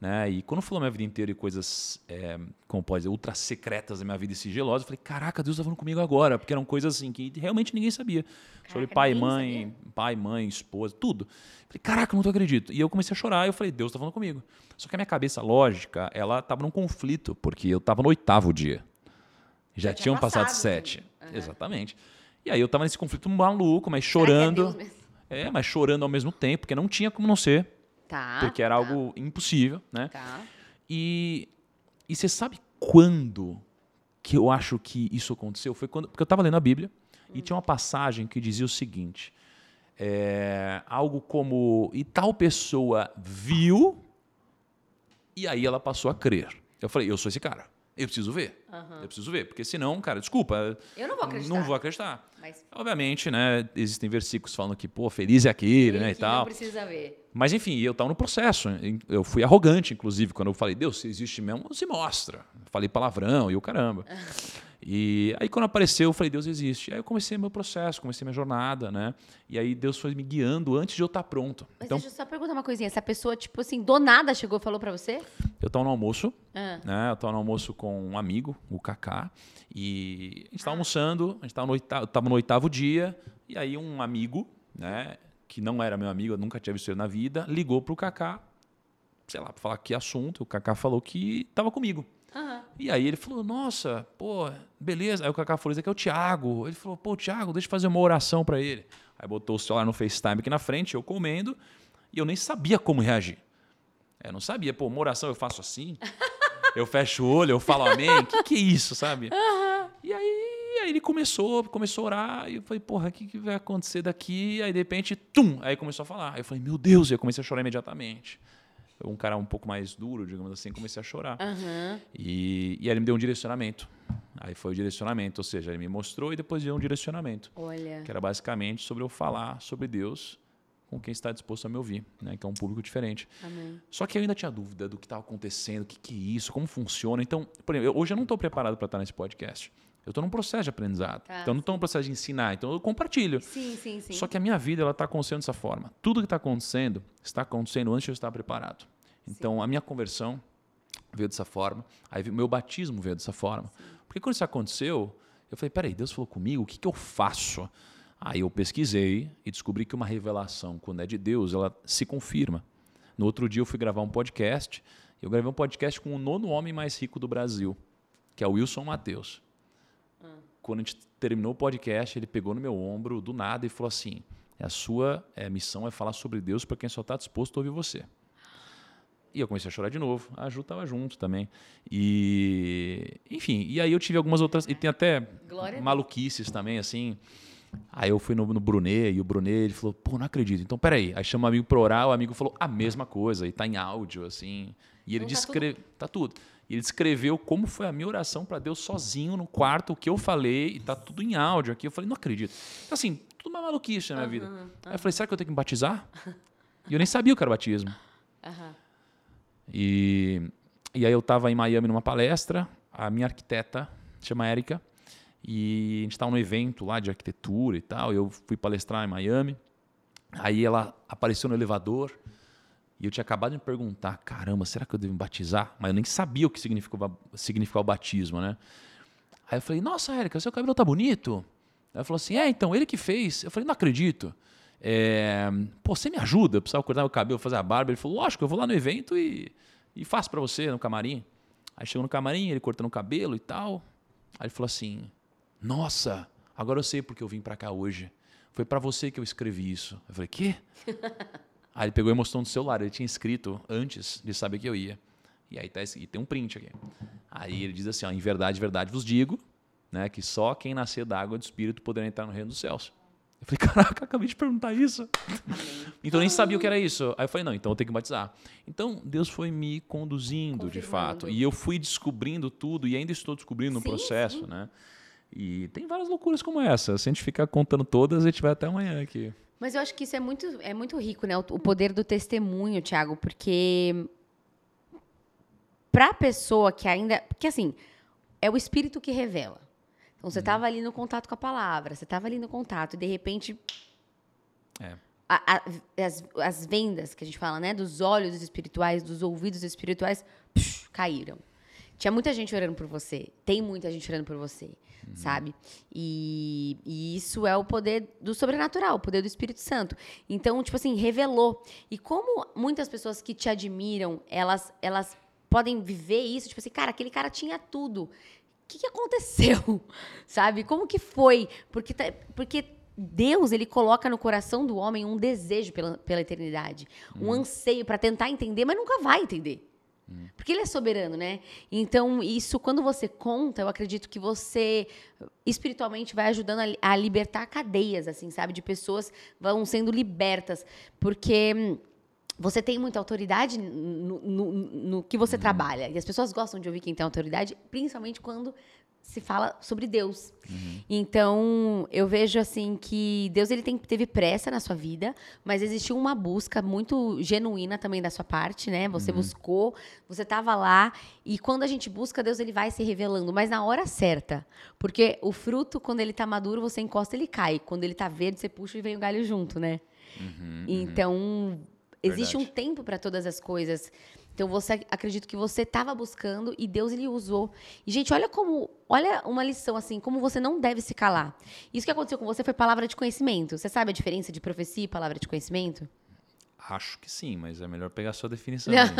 Né? E quando falou a minha vida inteira e coisas, é, como pode dizer, ultra secretas da minha vida e sigilosas, eu falei, caraca, Deus está falando comigo agora. Porque eram coisas assim que realmente ninguém sabia. Caraca, Sobre pai, mãe, sabia. pai, mãe, esposa, tudo. Eu falei, caraca, não tô acredito. E eu comecei a chorar e eu falei, Deus está falando comigo. Só que a minha cabeça lógica, ela estava num conflito, porque eu estava no oitavo dia. Já, Já tinham passado, passado sete. Uhum. Exatamente. E aí eu tava nesse conflito maluco, mas chorando. É, é, mas chorando ao mesmo tempo, porque não tinha como não ser. Tá. Porque era tá. algo impossível, né? Tá. E, e você sabe quando que eu acho que isso aconteceu? Foi quando. Porque eu estava lendo a Bíblia hum. e tinha uma passagem que dizia o seguinte: é, algo como e tal pessoa viu e aí ela passou a crer. Eu falei, eu sou esse cara. Eu preciso ver. Aham. Eu preciso ver, porque senão, cara, desculpa, Eu não vou acreditar. não vou acreditar. Mas Obviamente, né, existem versículos falando que, pô, feliz é aquele, né, e tal. Não precisa ver. Mas enfim, eu estava no processo. Eu fui arrogante, inclusive, quando eu falei, Deus, se existe mesmo, se mostra. Falei palavrão e o caramba. [LAUGHS] E aí, quando apareceu, eu falei, Deus existe. Aí eu comecei meu processo, comecei minha jornada, né? E aí Deus foi me guiando antes de eu estar pronto. Mas Então, deixa eu só perguntar uma coisinha. Essa pessoa, tipo assim, do nada chegou e falou pra você? eu estava no almoço, Ah. né? Eu estava no almoço com um amigo, o Kaká, e a gente estava almoçando, a gente estava no, oitavo, tava no oitavo dia, e aí um amigo, né, que não era meu amigo, eu nunca tinha visto ele na vida, ligou pro Kaká, sei lá, para falar que assunto, o Kaká falou que estava comigo. Aham. E aí ele falou, nossa, pô, beleza. Aí o Kaká falou, isso aqui é o Thiago. Ele falou, pô, Thiago, deixa eu fazer uma oração para ele. Aí botou o celular no FaceTime aqui na frente, eu comendo, e eu nem sabia como reagir. Eu não sabia, pô, uma oração eu faço assim, [LAUGHS] eu fecho o olho, eu falo amém, o que, que é isso, sabe? E aí, aí ele começou, começou a orar, e eu falei, porra, o que, que vai acontecer daqui? Aí de repente, tum, aí começou a falar. Aí eu falei, meu Deus, e eu comecei a chorar imediatamente. Um cara um pouco mais duro, digamos assim, comecei a chorar. Aham. E, e aí ele me deu um direcionamento. Aí foi o direcionamento, ou seja, ele me mostrou e depois deu um direcionamento, Olha. que era basicamente sobre eu falar sobre Deus com quem está disposto a me ouvir, né? que é um público diferente. Amém. Só que eu ainda tinha dúvida do que estava acontecendo, o que, que é isso, como funciona. Então, por exemplo, eu- hoje eu não estou preparado para estar nesse podcast. Eu estou num processo de aprendizado. Tá, então, eu não estou num processo de ensinar. Então, eu compartilho. Sim, sim, sim. Só que a minha vida ela está acontecendo dessa forma. Tudo que está acontecendo está acontecendo antes de eu estar preparado. Então a minha conversão veio dessa forma. Aí o meu batismo veio dessa forma. Porque quando isso aconteceu, eu falei: peraí, Deus falou comigo, o que, que eu faço? Aí eu pesquisei e descobri que uma revelação, quando é de Deus, ela se confirma. No outro dia eu fui gravar um podcast. Eu gravei um podcast com o nono homem mais rico do Brasil, que é o Wilson Matheus. Quando a gente terminou o podcast, ele pegou no meu ombro do nada e falou assim: a sua eh, missão é falar sobre Deus para quem só está disposto a ouvir você. E eu comecei a chorar de novo. A Ju estava junto também. E, enfim, e aí eu tive algumas outras. E tem até Glória maluquices também, assim. Aí eu fui no, no Brunet e o Brunet ele falou: pô, não acredito. Então peraí. Aí chama o amigo pra orar, o amigo falou a mesma coisa. E tá em áudio, assim. E ele Então tá descreveu. Tá tudo. E ele descreveu como foi a minha oração para Deus sozinho no quarto, o que eu falei, e tá tudo em áudio aqui. Eu falei, não acredito. Então, assim, tudo uma maluquice na minha vida. Aí eu falei, será que eu tenho que me batizar? e eu nem sabia o que era batismo. Aham. E, e aí eu estava em Miami numa palestra, a minha arquiteta, chama Érica, e a gente estava num evento lá de arquitetura e tal, eu fui palestrar em Miami, aí ela apareceu no elevador, e eu tinha acabado de me perguntar, caramba, será que eu devo me batizar? Mas eu nem sabia o que significava, significava o batismo, né? Aí eu falei, nossa, Érica, seu cabelo tá bonito. Ela falou assim, é, então, ele que fez. Eu falei, não acredito. É, Pô, você me ajuda? Eu precisava cortar meu cabelo, fazer a barba. Ele falou, lógico, eu vou lá no evento e, e faço pra você no camarim. Aí chegou no camarim, ele cortando o cabelo e tal. Aí ele falou assim, nossa, agora eu sei porque eu vim pra cá hoje. Foi pra você que eu escrevi isso. Eu falei, quê? [LAUGHS] Aí ele pegou e mostrou no celular. Ele tinha escrito antes de saber que eu ia. E aí tá, e tem um print aqui. Aí ele diz assim: ó, em verdade, verdade vos digo, né, que só quem nascer da água e do espírito poderá entrar no reino dos céus. Eu falei, [LAUGHS] caraca, acabei de perguntar isso. então eu nem sabia o que era isso. Aí eu falei, não, então eu tenho que batizar. Então Deus foi me conduzindo de fato. E eu fui descobrindo tudo e ainda estou descobrindo no Sim, processo, sim. né? E tem várias loucuras como essa. Se a gente ficar contando todas, a gente vai até amanhã aqui. Mas eu acho que isso é muito, é muito rico, né? O, o poder do testemunho, Thiago, porque pra pessoa que ainda. Porque assim, é o espírito que revela. Então você estava ali no contato com a palavra, você estava ali no contato, e de repente. É. a- a- as, as vendas que a gente fala, né? Dos olhos espirituais, dos ouvidos espirituais, psh, caíram. Tinha muita gente orando por você. Tem muita gente orando por você, sabe? E, e isso é o poder do sobrenatural, o poder do Espírito Santo. Então, tipo assim, revelou. E como muitas pessoas que te admiram, elas, elas podem viver isso, tipo assim, cara, aquele cara tinha tudo. O que, que aconteceu? [LAUGHS] Sabe? Como que foi? Porque, tá- porque Deus, ele coloca no coração do homem um desejo pela, pela eternidade, um anseio para tentar entender, mas nunca vai entender. Porque ele é soberano, né? Então, isso, quando você conta, eu acredito que você espiritualmente vai ajudando a, a libertar cadeias, assim, sabe? De pessoas vão sendo libertas. Porque hum, você tem muita autoridade no, no, no que você trabalha. E as pessoas gostam de ouvir quem tem autoridade, principalmente quando se fala sobre Deus. Uhum. Então, eu vejo assim que Deus ele tem, teve pressa na sua vida, mas existiu uma busca muito genuína também da sua parte, né? Você Uhum. buscou, você estava lá, e quando a gente busca, Deus ele vai se revelando, mas na hora certa. Porque o fruto, quando ele tá maduro, você encosta, ele cai. Quando ele tá verde, você puxa e vem o galho junto, né? Então, existe um Uhum, Verdade. tempo para todas as coisas. Então, você acredito que você estava buscando e Deus ele usou. E gente, olha como, olha uma lição assim, como você não deve se calar. Isso que aconteceu com você foi palavra de conhecimento. Você sabe a diferença de profecia e palavra de conhecimento? Acho que sim, mas é melhor pegar a sua definição. Não. aí.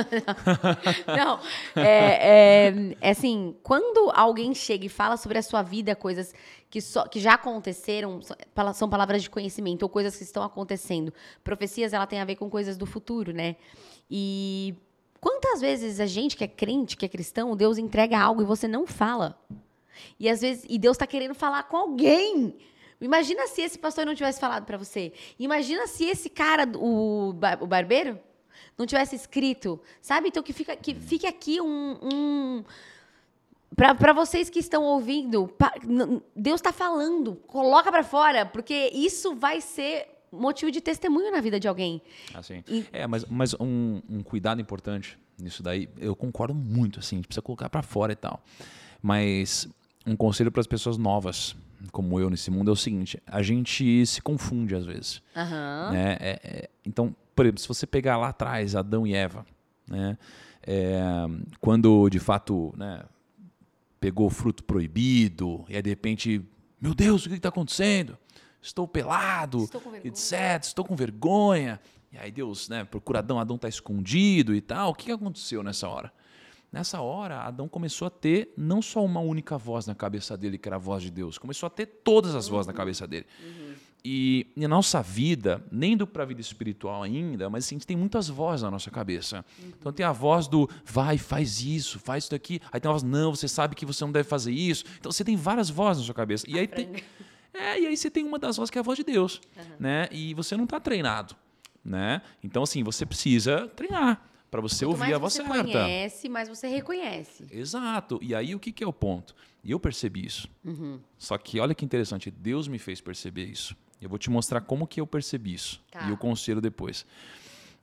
[LAUGHS] Não, é, é- é assim, quando alguém chega e fala sobre a sua vida, coisas que, só, que já aconteceram, são palavras de conhecimento ou coisas que estão acontecendo. Profecias, ela tem a ver com coisas do futuro, né? E quantas vezes a gente que é crente, que é cristão, Deus entrega algo e você não fala? E às vezes, e Deus está querendo falar com alguém. Imagina se esse pastor não tivesse falado para você. Imagina se esse cara, o, o barbeiro, não tivesse escrito, sabe? Então que fica que fique aqui um, um para vocês que estão ouvindo, n- Deus está falando, coloca para fora, porque isso vai ser motivo de testemunho na vida de alguém. Assim. E- É, mas, mas um, um cuidado importante nisso daí, eu concordo muito, assim, a gente precisa colocar pra fora e tal. Mas um conselho para as pessoas novas, como eu nesse mundo, é o seguinte: a gente se confunde às vezes. Aham. né? É- é- então, por exemplo, se você pegar lá atrás Adão e Eva, né? É, quando de fato né, pegou o fruto proibido, e aí de repente, meu Deus, o que está acontecendo? Estou pelado, Estou etc. Estou com vergonha. E aí Deus, né, procura Adão, Adão está escondido e tal. O que aconteceu nessa hora? Nessa hora, Adão começou a ter não só uma única voz na cabeça dele, que era a voz de Deus, começou a ter todas as vozes na cabeça dele. E na nossa vida, nem indo para a vida espiritual ainda, mas assim, a gente tem muitas vozes na nossa cabeça. Então tem a voz do vai, faz isso, faz isso daqui. Aí tem a voz, não, você sabe que você não deve fazer isso. Então você tem várias vozes na sua cabeça. E aí tem, é, e aí você tem uma das vozes que é a voz de Deus, né? E você não está treinado, né? Então assim, você precisa treinar para você Quanto ouvir a voz você certa. conhece, mais você reconhece. Exato. E aí o que, que é o ponto? E eu percebi isso. Só que olha que interessante, Deus me fez perceber isso. Eu vou te mostrar como que eu percebi isso. Tá. E o conselho depois.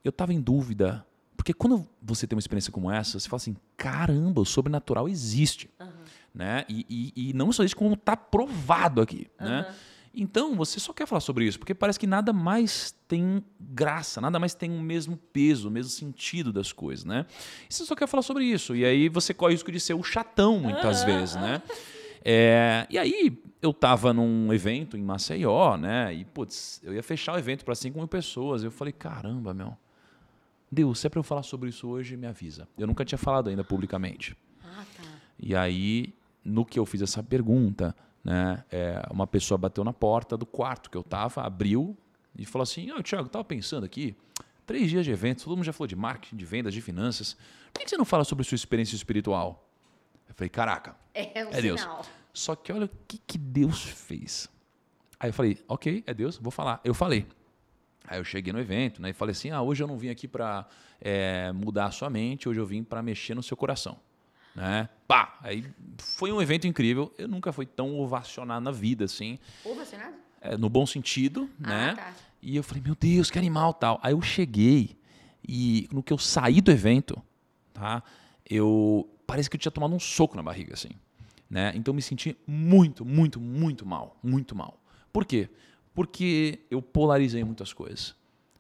Eu estava em dúvida, porque quando você tem uma experiência como essa, você fala assim, caramba, o sobrenatural existe. Né? E, e- e não só isso, como está provado aqui. Né? Então, você só quer falar sobre isso, porque parece que nada mais tem graça, nada mais tem o mesmo peso, o mesmo sentido das coisas, né? E você só quer falar sobre isso. E aí você corre o risco de ser o chatão, muitas vezes, né? É, e aí, eu tava num evento em Maceió, né? E, putz, eu ia fechar o evento para 5 mil pessoas. Eu falei, caramba, meu. Deus, se é para eu falar sobre isso hoje, me avisa. Eu nunca tinha falado ainda publicamente. Ah, tá. E aí, no que eu fiz essa pergunta, né, é, uma pessoa bateu na porta do quarto que eu tava, abriu e falou assim: Ô, Thiago, eu tava pensando aqui, três dias de evento, todo mundo já falou de marketing, de vendas, de finanças. Por que você não fala sobre sua experiência espiritual? Eu falei: caraca, É um É Deus. sinal. só que olha o que, que Deus fez. Aí eu falei, ok, é Deus, vou falar. Eu falei. Aí eu cheguei no evento, né, e falei assim, ah, hoje eu não vim aqui para mudar a sua mente, hoje eu vim para mexer no seu coração. Né? Pá! Aí foi um evento incrível. Eu nunca fui tão ovacionado na vida, assim, Ovacionado? é, no bom sentido, né? Ah, tá. E eu falei, meu Deus, que animal tal. Aí eu cheguei e no que eu saí do evento, tá? Eu parece que eu tinha tomado um soco na barriga, assim, né? Então eu me senti muito, muito, muito mal, muito mal. Por quê? Porque eu polarizei muitas coisas.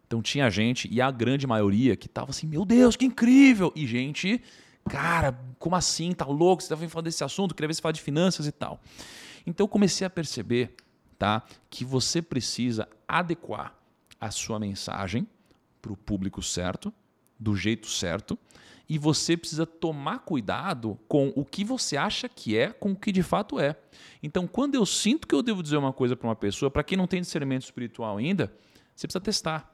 Então tinha gente e a grande maioria que tava assim, meu Deus, que incrível! E gente, cara, como assim? Tá louco? Você tava falando desse assunto, queria ver se fala de finanças e tal. Então eu comecei a perceber, tá, que você precisa adequar a sua mensagem para o público certo, do jeito certo, e você precisa tomar cuidado com o que você acha que é, com o que de fato é. Então, quando eu sinto que eu devo dizer uma coisa para uma pessoa, para quem não tem discernimento espiritual ainda, você precisa testar.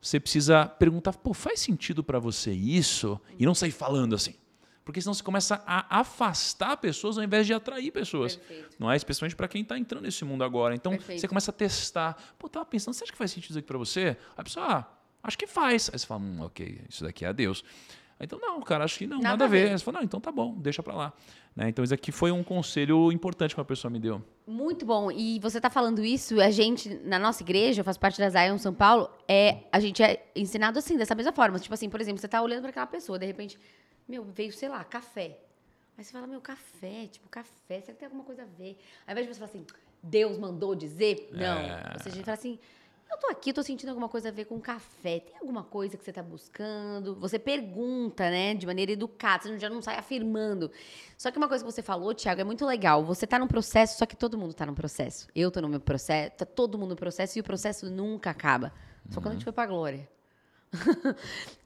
Você precisa perguntar, pô, faz sentido para você isso? E não sair falando assim. Porque senão você começa a afastar pessoas ao invés de atrair pessoas. Perfeito. Não é? Especialmente para quem está entrando nesse mundo agora. Então, Perfeito. você começa a testar. Pô, tava pensando, você acha que faz sentido isso aqui para você? A pessoa, ah, acho que faz. Aí você fala, hum, ok, isso daqui é a Deus. Então, não, cara, acho que não, nada, Nada a ver. ver. Você fala, não, então tá bom, deixa para lá. Né? Então, isso aqui foi um conselho importante que uma pessoa me deu. Muito bom. E você tá falando isso, a gente, na nossa igreja, eu faço parte da Zion São Paulo, é, a gente é ensinado assim, dessa mesma forma. Tipo assim, por exemplo, você tá olhando para aquela pessoa, de repente, meu, veio, sei lá, café. Aí você fala, meu, café, tipo, café, será que tem alguma coisa a ver? Ao invés de você falar assim, Deus mandou dizer, não. É. Ou seja, a gente fala assim, eu tô aqui, tô sentindo alguma coisa a ver com café. Tem alguma coisa que você tá buscando? Você pergunta, né, de maneira educada, você já não sai afirmando. Só que uma coisa que você falou, Thiago, é muito legal. Você tá num processo, só que todo mundo tá num processo. Eu tô no meu processo, tá todo mundo no processo e o processo nunca acaba. Só quando a gente foi pra glória. [LAUGHS]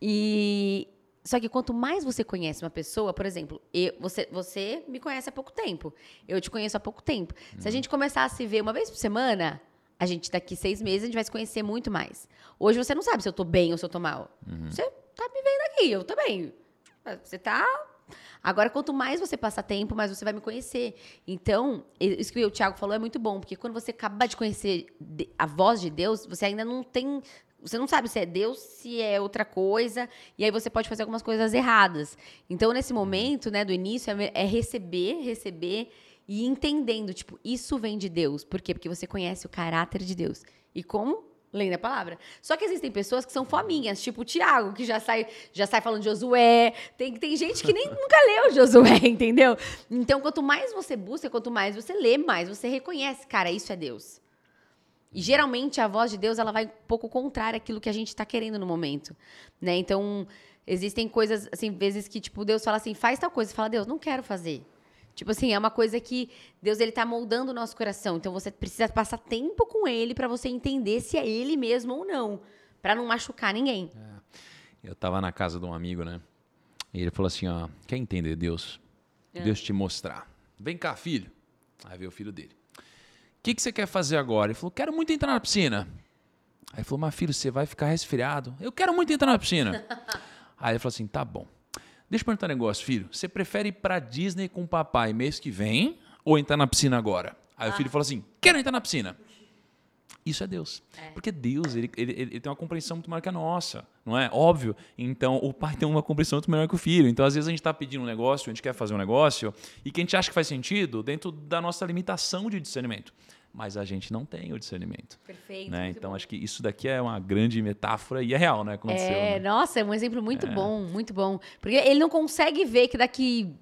e só que quanto mais você conhece uma pessoa, por exemplo, eu- você, você me conhece há pouco tempo, eu te conheço há pouco tempo. Se a gente começar a se ver uma vez por semana, a gente daqui seis meses a gente vai se conhecer muito mais. Hoje você não sabe se eu tô bem ou se eu tô mal. Você tá me vendo aqui, eu também. Você tá. Agora, quanto mais você passar tempo, mais você vai me conhecer. Então, isso que o Thiago falou é muito bom, porque quando você acaba de conhecer a voz de Deus, você ainda não tem. Você não sabe se é Deus, se é outra coisa, e aí você pode fazer algumas coisas erradas. Então, nesse momento, né, do início, é, é receber, receber e entendendo, tipo, isso vem de Deus. Por quê? Porque você conhece o caráter de Deus. E como? Lendo a palavra. Só que existem pessoas que são fominhas, tipo o Tiago, que já sai, já sai falando de Josué. Tem, tem gente que nem [LAUGHS] nunca leu Josué, [LAUGHS] entendeu? Então, quanto mais você busca, quanto mais você lê, mais você reconhece, cara, isso é Deus. E geralmente a voz de Deus ela vai um pouco contrária àquilo que a gente está querendo no momento, né? Então existem coisas assim, vezes que tipo Deus fala assim, faz tal coisa, você fala Deus, não quero fazer. Tipo assim, é uma coisa que Deus ele tá moldando o nosso coração. Então você precisa passar tempo com ele para você entender se é ele mesmo ou não, para não machucar ninguém. Eu tava na casa de um amigo, né? E ele falou assim, ó, quer entender Deus? Deus te mostrar. Vem cá, filho. Aí veio o filho dele. O que, que você quer fazer agora? Ele falou, quero muito entrar na piscina. Aí ele falou, mas filho, você vai ficar resfriado. Eu quero muito entrar na piscina. [LAUGHS] Aí ele falou assim, tá bom. Deixa eu perguntar um negócio, filho. Você prefere ir pra Disney com o papai mês que vem ou entrar na piscina agora? Aí o filho falou assim, quero entrar na piscina. Isso é Deus. Porque Deus, ele, ele, ele tem uma compreensão muito maior que a nossa, não é? Óbvio. Então, o pai tem uma compreensão muito melhor que o filho. Então, às vezes, a gente está pedindo um negócio, a gente quer fazer um negócio, e que a gente acha que faz sentido dentro da nossa limitação de discernimento. Mas a gente não tem o discernimento. Perfeito. Né? Então, acho que isso daqui é uma grande metáfora e é real, né? Aconteceu. É, né? nossa, é um exemplo muito bom, muito bom. Porque ele não consegue ver que daqui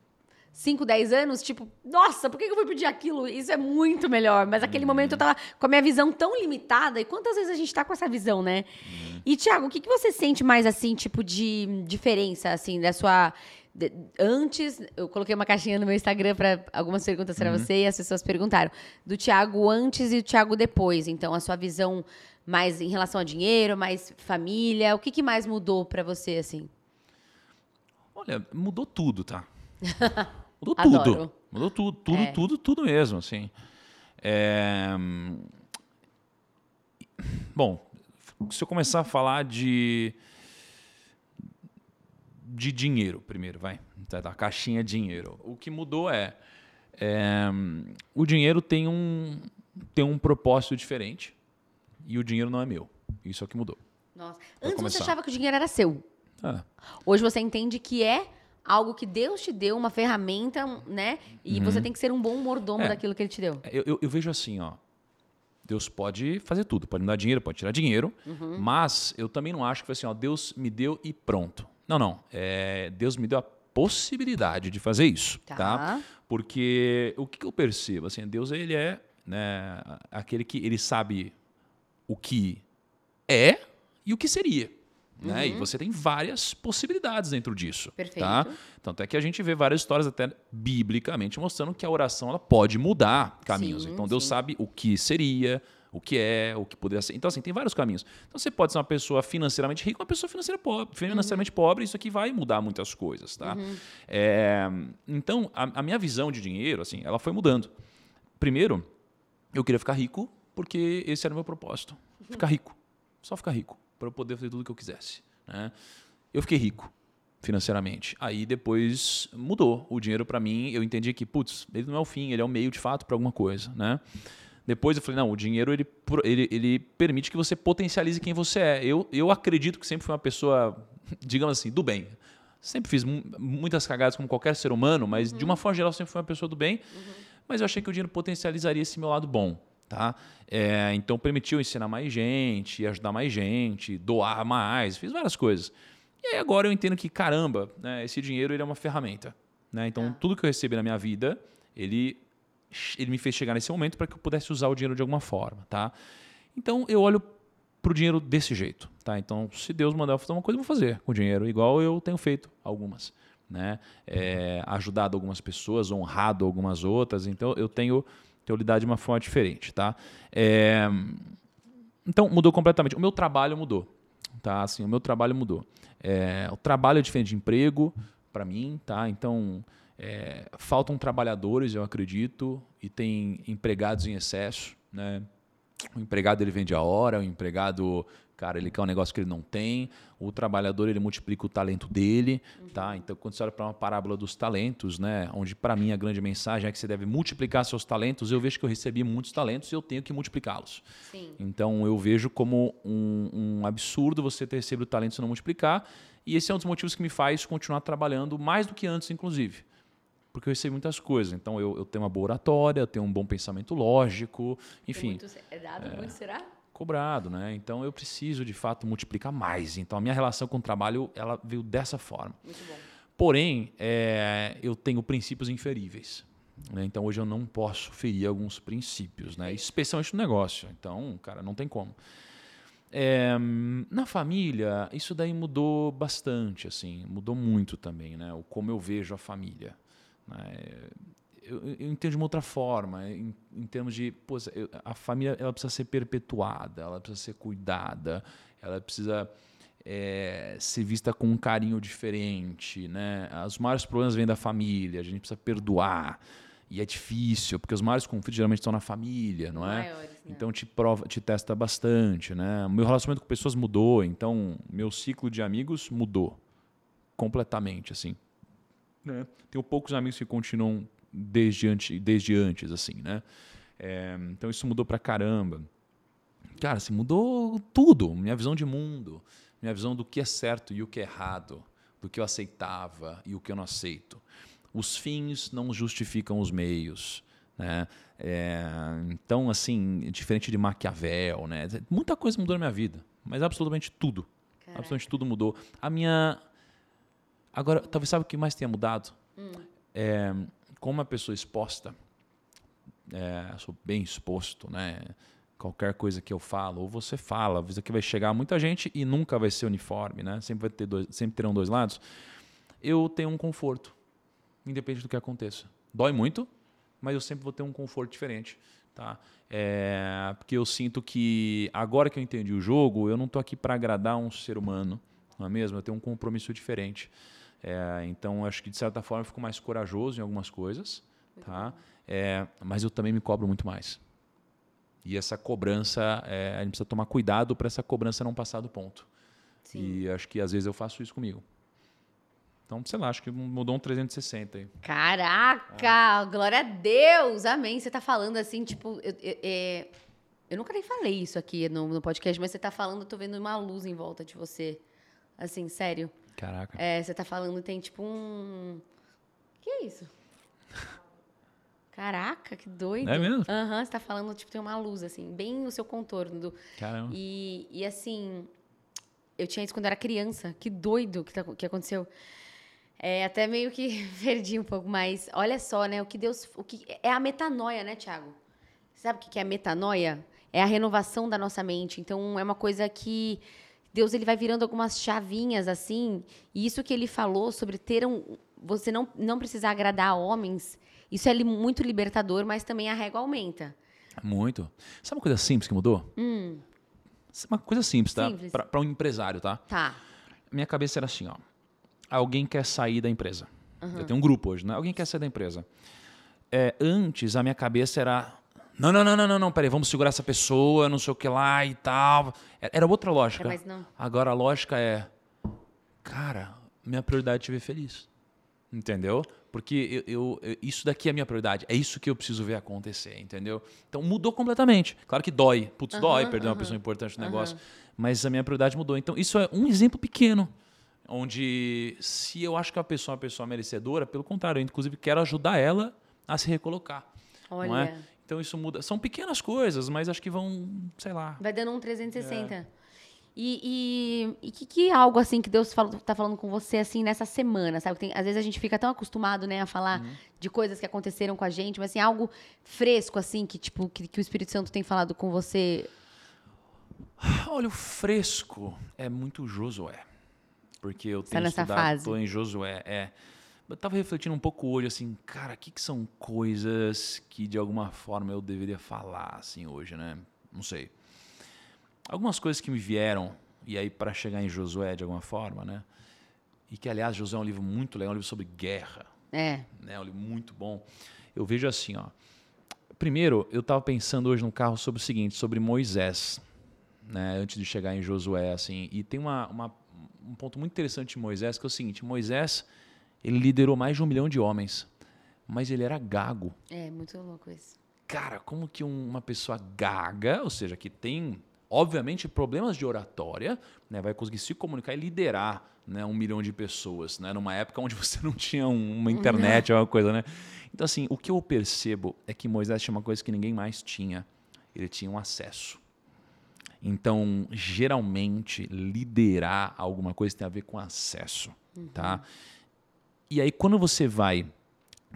5, 10 anos, tipo, nossa, por que eu fui pedir aquilo? Isso é muito melhor. Mas naquele momento eu tava com a minha visão tão limitada. E quantas vezes a gente tá com essa visão, né? E, Thiago, o que, que você sente mais, assim, tipo, de diferença, assim, da sua. De- antes, eu coloquei uma caixinha no meu Instagram para algumas perguntas para você e as pessoas perguntaram. Do Thiago antes e do Thiago depois. Então, a sua visão mais em relação a dinheiro, mais família. O que, que mais mudou para você, assim? Olha, mudou tudo, tá? [LAUGHS] Mudou tudo. Mudou tudo, tudo, É. tudo, tudo mesmo, assim. É, Bom, se eu começar a falar de de dinheiro primeiro, vai. Tá, da caixinha dinheiro. O que mudou é, é, o dinheiro tem um tem um propósito diferente e o dinheiro não é meu. Isso é o que mudou. Nossa. Antes começar. você achava que o dinheiro era seu. Ah, Hoje você entende que é algo que Deus te deu, uma ferramenta, né? E você tem que ser um bom mordomo É. daquilo que ele te deu. Eu, eu- eu vejo assim, ó. Deus pode fazer tudo, pode me dar dinheiro, pode tirar dinheiro, Uhum. mas eu também não acho que foi assim, ó, Deus me deu e pronto. Não, não. É, Deus me deu a possibilidade de fazer isso, Tá. tá? Porque o que, eu percebo, assim, Deus ele é, né, aquele que ele sabe o que é e o que seria. Né? E você tem várias possibilidades dentro disso. Uhum. Perfeito. Tá? Tanto é que a gente vê várias histórias até biblicamente mostrando que a oração ela pode mudar caminhos. Sim, então Deus sim. sabe o que seria, o que é, o que poderia ser. Então assim, tem vários caminhos. Então você pode ser uma pessoa financeiramente rica, uma pessoa financeira pobre, financeiramente pobre, isso aqui vai mudar muitas coisas, tá? É, então a, a minha visão de dinheiro, assim, ela foi mudando. Primeiro, eu queria ficar rico porque esse era o meu propósito. Ficar rico. Só ficar rico. para eu poder fazer tudo o que eu quisesse. Né? Eu fiquei rico financeiramente. Aí depois mudou o dinheiro para mim. Eu entendi que, putz, ele não é o fim, ele é o meio de fato para alguma coisa, né? Depois eu falei, não, o dinheiro ele, ele, ele permite que você potencialize quem você é. Eu, eu acredito que sempre fui uma pessoa, [LAUGHS] digamos assim, do bem. Sempre fiz muitas cagadas como qualquer ser humano, mas uhum. de uma forma geral sempre fui uma pessoa do bem. Uhum. Mas eu achei que o dinheiro potencializaria esse meu lado bom. Tá? É, então permitiu ensinar mais gente, ajudar mais gente, doar mais, fiz várias coisas. E aí agora eu entendo que, caramba, né, esse dinheiro ele é uma ferramenta. Né? Então ah. tudo que eu recebi na minha vida, ele ele me fez chegar nesse momento para que eu pudesse usar o dinheiro de alguma forma, tá? Então eu olho para o dinheiro desse jeito, tá? Então se Deus mandar eu fazer uma coisa, eu vou fazer com o dinheiro, igual eu tenho feito algumas, né? É, ajudado algumas pessoas, honrado algumas outras, então eu tenho, tenho lidado de uma forma diferente, tá? É, então mudou completamente. O meu trabalho mudou, tá? Assim, o meu trabalho mudou. É, o trabalho é diferente de emprego para mim, tá? Então é, faltam trabalhadores, eu acredito, e tem empregados em excesso. Né? O empregado ele vende a hora, o empregado, cara, ele quer um negócio que ele não tem. O trabalhador ele multiplica o talento dele, uhum. tá? Então quando você olha para uma parábola dos talentos, né, onde para mim a grande mensagem é que você deve multiplicar seus talentos, eu vejo que eu recebi muitos talentos e eu tenho que multiplicá-los. Então eu vejo como um, um absurdo você ter recebido talentos e não multiplicar. E esse é um dos motivos que me faz continuar trabalhando mais do que antes, inclusive porque eu recebo muitas coisas. Então eu, eu tenho uma boa oratória, eu tenho um bom pensamento lógico, enfim. Muito, é dado é, muito, será? Cobrado, né? Então eu preciso de fato multiplicar mais. Então a minha relação com o trabalho ela veio dessa forma. Muito bom. Porém, é, eu tenho princípios inferíveis. Né? Então hoje eu não posso ferir alguns princípios, né? especialmente no negócio. Então, cara, não tem como. É, na família, isso daí mudou bastante, assim, mudou muito também, né? O como eu vejo a família. Né? Eu, eu, entendo de uma outra forma, em, em termos de pô, eu, a família ela precisa ser perpetuada, ela precisa ser cuidada, ela precisa é, ser vista com um carinho diferente. Né? Os maiores problemas vêm da família, a gente precisa perdoar. E é difícil, porque os maiores conflitos geralmente estão na família, não é? Maiores, né? Então te prova, te testa bastante, né? Meu relacionamento com pessoas mudou, então meu ciclo de amigos mudou completamente, assim. Né? Tenho poucos amigos que continuam desde antes, desde antes assim, né? É, então isso mudou pra caramba. Cara, assim, mudou tudo. Minha visão de mundo, minha visão do que é certo e o que é errado, do que eu aceitava e o que eu não aceito. Os fins não justificam os meios. Né? É, então, assim, diferente de Maquiavel, né? muita coisa mudou na minha vida, mas absolutamente tudo. Caraca. Absolutamente tudo mudou. A minha Agora, talvez sabe o que mais tenha mudado? Hum. É, como uma pessoa exposta, é, sou bem exposto, né? Qualquer coisa que eu falo, ou você fala, isso aqui vai chegar muita gente e nunca vai ser uniforme, né? Sempre, vai ter dois, sempre terão dois lados. Eu tenho um conforto, independente do que aconteça. Dói muito, mas eu sempre vou ter um conforto diferente. Tá? É, porque eu sinto que agora que eu entendi o jogo, eu não estou aqui para agradar um ser humano, não é mesmo? Eu tenho um compromisso diferente. É, então, acho que de certa forma eu fico mais corajoso em algumas coisas, tá? É, mas eu também me cobro muito mais. E essa cobrança, é, a gente precisa tomar cuidado para essa cobrança não passar do ponto. Sim. E acho que às vezes eu faço isso comigo. Então, sei lá, acho que mudou um 360 aí. Caraca! Ah. Glória a Deus! Amém. Você está falando assim, tipo. Eu, eu, é, eu, nunca nem falei isso aqui no, no podcast, mas você está falando, eu tô vendo uma luz em volta de você. Assim, sério. Caraca. É, você tá falando, tem tipo um. que é isso? Caraca, que doido. É mesmo? Aham, uhum, você tá falando, tipo, tem uma luz, assim, bem no seu contorno. Do... Caramba. E, e assim, eu tinha isso quando eu era criança. Que doido que, tá, que aconteceu. É, até meio que [LAUGHS] perdi um pouco, mas olha só, né? O que Deus. O que, é a metanoia, né, Tiago? Sabe o que é metanoia? É a renovação da nossa mente. Então, é uma coisa que Deus ele vai virando algumas chavinhas assim. E isso que ele falou sobre ter um. Você não, não precisar agradar homens, isso é muito libertador, mas também a régua aumenta. Muito. Sabe uma coisa simples que mudou? Hum. Uma coisa simples, tá? Para um empresário, tá? Tá. Minha cabeça era assim, ó. Alguém quer sair da empresa. Uhum. Eu tenho um grupo hoje, né? Alguém quer sair da empresa. É, antes, a minha cabeça era Não, não, não, não, não, não, peraí, vamos segurar essa pessoa, não sei o que lá e tal. Era outra lógica. É, mas não. Agora a lógica é, cara, minha prioridade é te ver feliz. Entendeu? Porque eu, eu, isso daqui é a minha prioridade. É isso que eu preciso ver acontecer, entendeu? Então mudou completamente. Claro que dói. Putz, dói perder uma pessoa importante no negócio. Mas a minha prioridade mudou. Então isso é um exemplo pequeno. Onde, se eu acho que a pessoa é uma pessoa merecedora, pelo contrário, eu inclusive quero ajudar ela a se recolocar. Olha. Não é? Então isso muda. São pequenas coisas, mas acho que vão, sei lá. Vai dando um 360. E, e, e que, que algo assim que Deus fala, tá falando com você assim nessa semana, sabe? Tem, às vezes a gente fica tão acostumado, né, a falar de coisas que aconteceram com a gente, mas assim, algo fresco assim que tipo que, que o Espírito Santo tem falado com você. Olha, o fresco é muito Josué. Porque eu Tá tenho nessa estudado, fase. tô em Josué, é. Eu tava refletindo um pouco hoje, assim, cara, o que, que são coisas que de alguma forma eu deveria falar, assim, hoje, né? Não sei. Algumas coisas que me vieram, e aí para chegar em Josué de alguma forma, né? E que, aliás, Josué é um livro muito legal, é um livro sobre guerra, É. né? Um livro muito bom. Eu vejo assim, ó. Primeiro, eu estava pensando hoje no carro sobre o seguinte, sobre Moisés, né? Antes de chegar em Josué, assim. E tem uma, uma- um ponto muito interessante de Moisés, que é o seguinte: Moisés, ele liderou mais de um milhão de homens, mas ele era gago. É, muito louco isso. Cara, como que um- uma pessoa gaga, ou seja, que tem, obviamente, problemas de oratória, né, vai conseguir se comunicar e liderar né, um milhão de pessoas, né, numa época onde [LAUGHS] você não tinha um- uma internet, alguma coisa, né? Então, assim, o que eu percebo é que Moisés tinha uma coisa que ninguém mais tinha. Ele tinha um acesso. Então, geralmente, liderar alguma coisa tem a ver com acesso, tá? E aí, quando você vai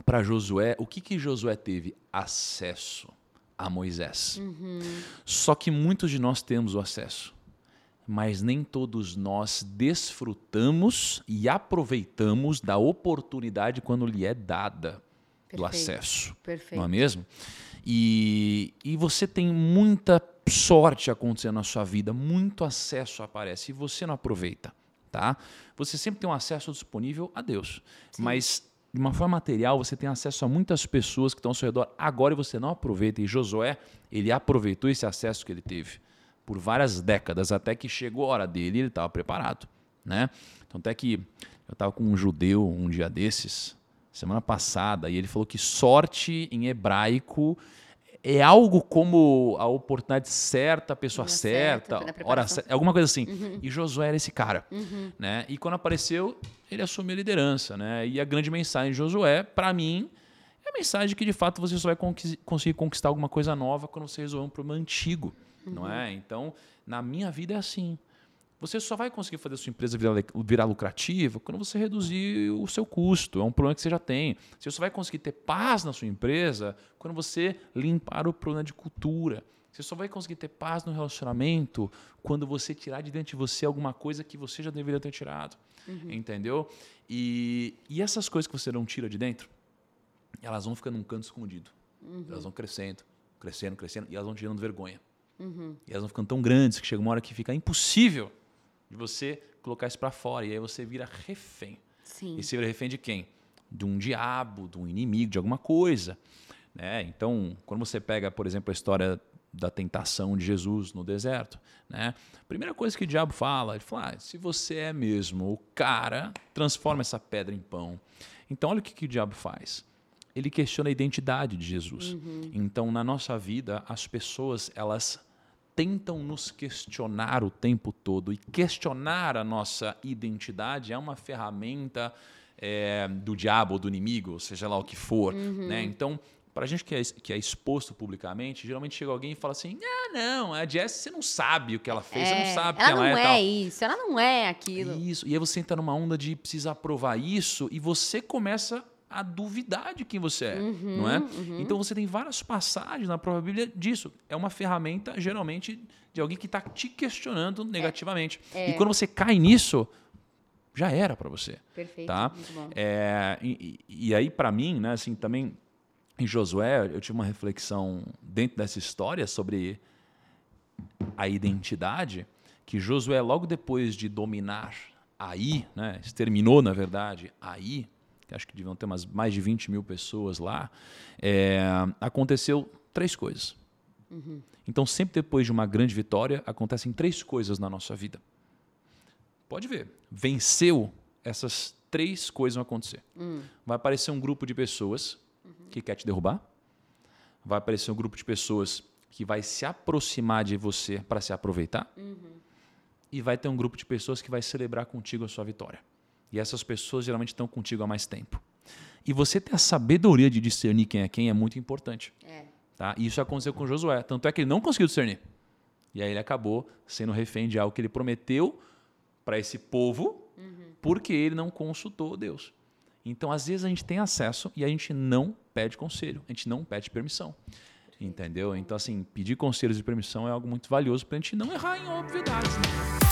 para Josué, o que, que Josué teve? Acesso a Moisés. Só que muitos de nós temos o acesso, mas nem todos nós desfrutamos e aproveitamos da oportunidade quando lhe é dada do Perfeito. acesso. Perfeito. Não é mesmo? E, e você tem muita sorte acontecendo na sua vida, muito acesso aparece e você não aproveita, tá? Você sempre tem um acesso disponível a Deus, mas de uma forma material você tem acesso a muitas pessoas que estão ao seu redor agora e você não aproveita. E Josué, ele aproveitou esse acesso que ele teve por várias décadas até que chegou a hora dele e ele estava preparado, né? Então até que eu estava com um judeu um dia desses, semana passada, e ele falou que sorte em hebraico é algo como a oportunidade certa, a pessoa certa, certa, na hora certa, alguma coisa assim. E Josué era esse cara, né? E quando apareceu, ele assumiu a liderança, né? E a grande mensagem de Josué, para mim, é a mensagem que de fato você só vai conseguir conquistar alguma coisa nova quando você resolver um problema antigo, não é? Então, na minha vida é assim. Você só vai conseguir fazer a sua empresa virar, virar lucrativa quando você reduzir o seu custo. É um problema que você já tem. Você só vai conseguir ter paz na sua empresa quando você limpar o problema de cultura. Você só vai conseguir ter paz no relacionamento quando você tirar de dentro de você alguma coisa que você já deveria ter tirado. Entendeu? E, e essas coisas que você não tira de dentro, elas vão ficando num canto escondido. Elas vão crescendo, crescendo, crescendo, e elas vão te gerando vergonha. E elas vão ficando tão grandes que chega uma hora que fica impossível de você colocar isso para fora. E aí você vira refém. Sim. E você vira refém de quem? De um diabo, de um inimigo, de alguma coisa. Né? Então, quando você pega, por exemplo, a história da tentação de Jesus no deserto, né? a primeira coisa que o diabo fala, ele fala, ah, se você é mesmo o cara, transforma essa pedra em pão. Então, olha o que, que o diabo faz. Ele questiona a identidade de Jesus. Então, na nossa vida, as pessoas, elas tentam nos questionar o tempo todo. E questionar a nossa identidade é uma ferramenta é, do diabo ou do inimigo, seja lá o que for. Né? Então, para a gente que é, que é exposto publicamente, geralmente chega alguém e fala assim: ah, não, a Jess, você não sabe o que ela fez, você É, não sabe ela quem ela não é. é, tal. isso, ela não é aquilo. Isso. E aí você entra numa onda de precisar provar isso e você começa a duvidar de quem você é, Uhum, não é? Então você tem várias passagens na própria Bíblia disso. É uma ferramenta, geralmente, de alguém que está te questionando negativamente. É. E quando você cai nisso, já era para você. Perfeito. Tá? É, e, e- aí, para mim, né, assim, também em Josué, eu tive uma reflexão dentro dessa história sobre a identidade, que Josué, logo depois de dominar Aí, né, exterminou, na verdade, Aí, acho que deviam ter umas mais de 20 mil pessoas lá, é, aconteceu Três coisas. Então, sempre depois de uma grande vitória, acontecem três coisas na nossa vida. Pode ver. Venceu, essas três coisas vão acontecer. Vai aparecer um grupo de pessoas que quer te derrubar. Vai aparecer um grupo de pessoas que vai se aproximar de você para se aproveitar. E vai ter um grupo de pessoas que vai celebrar contigo a sua vitória. E essas pessoas geralmente estão contigo há mais tempo. E você ter a sabedoria de discernir quem é quem é muito importante. É. Tá? E isso aconteceu com Josué. Tanto é que ele não conseguiu discernir. E aí ele acabou sendo refém de algo que ele prometeu para esse povo, porque ele não consultou Deus. Então, às vezes, a gente tem acesso e a gente não pede conselho, a gente não pede permissão. Entendeu? Então, assim, pedir conselhos e permissão é algo muito valioso para a gente não errar em obviedades. Né?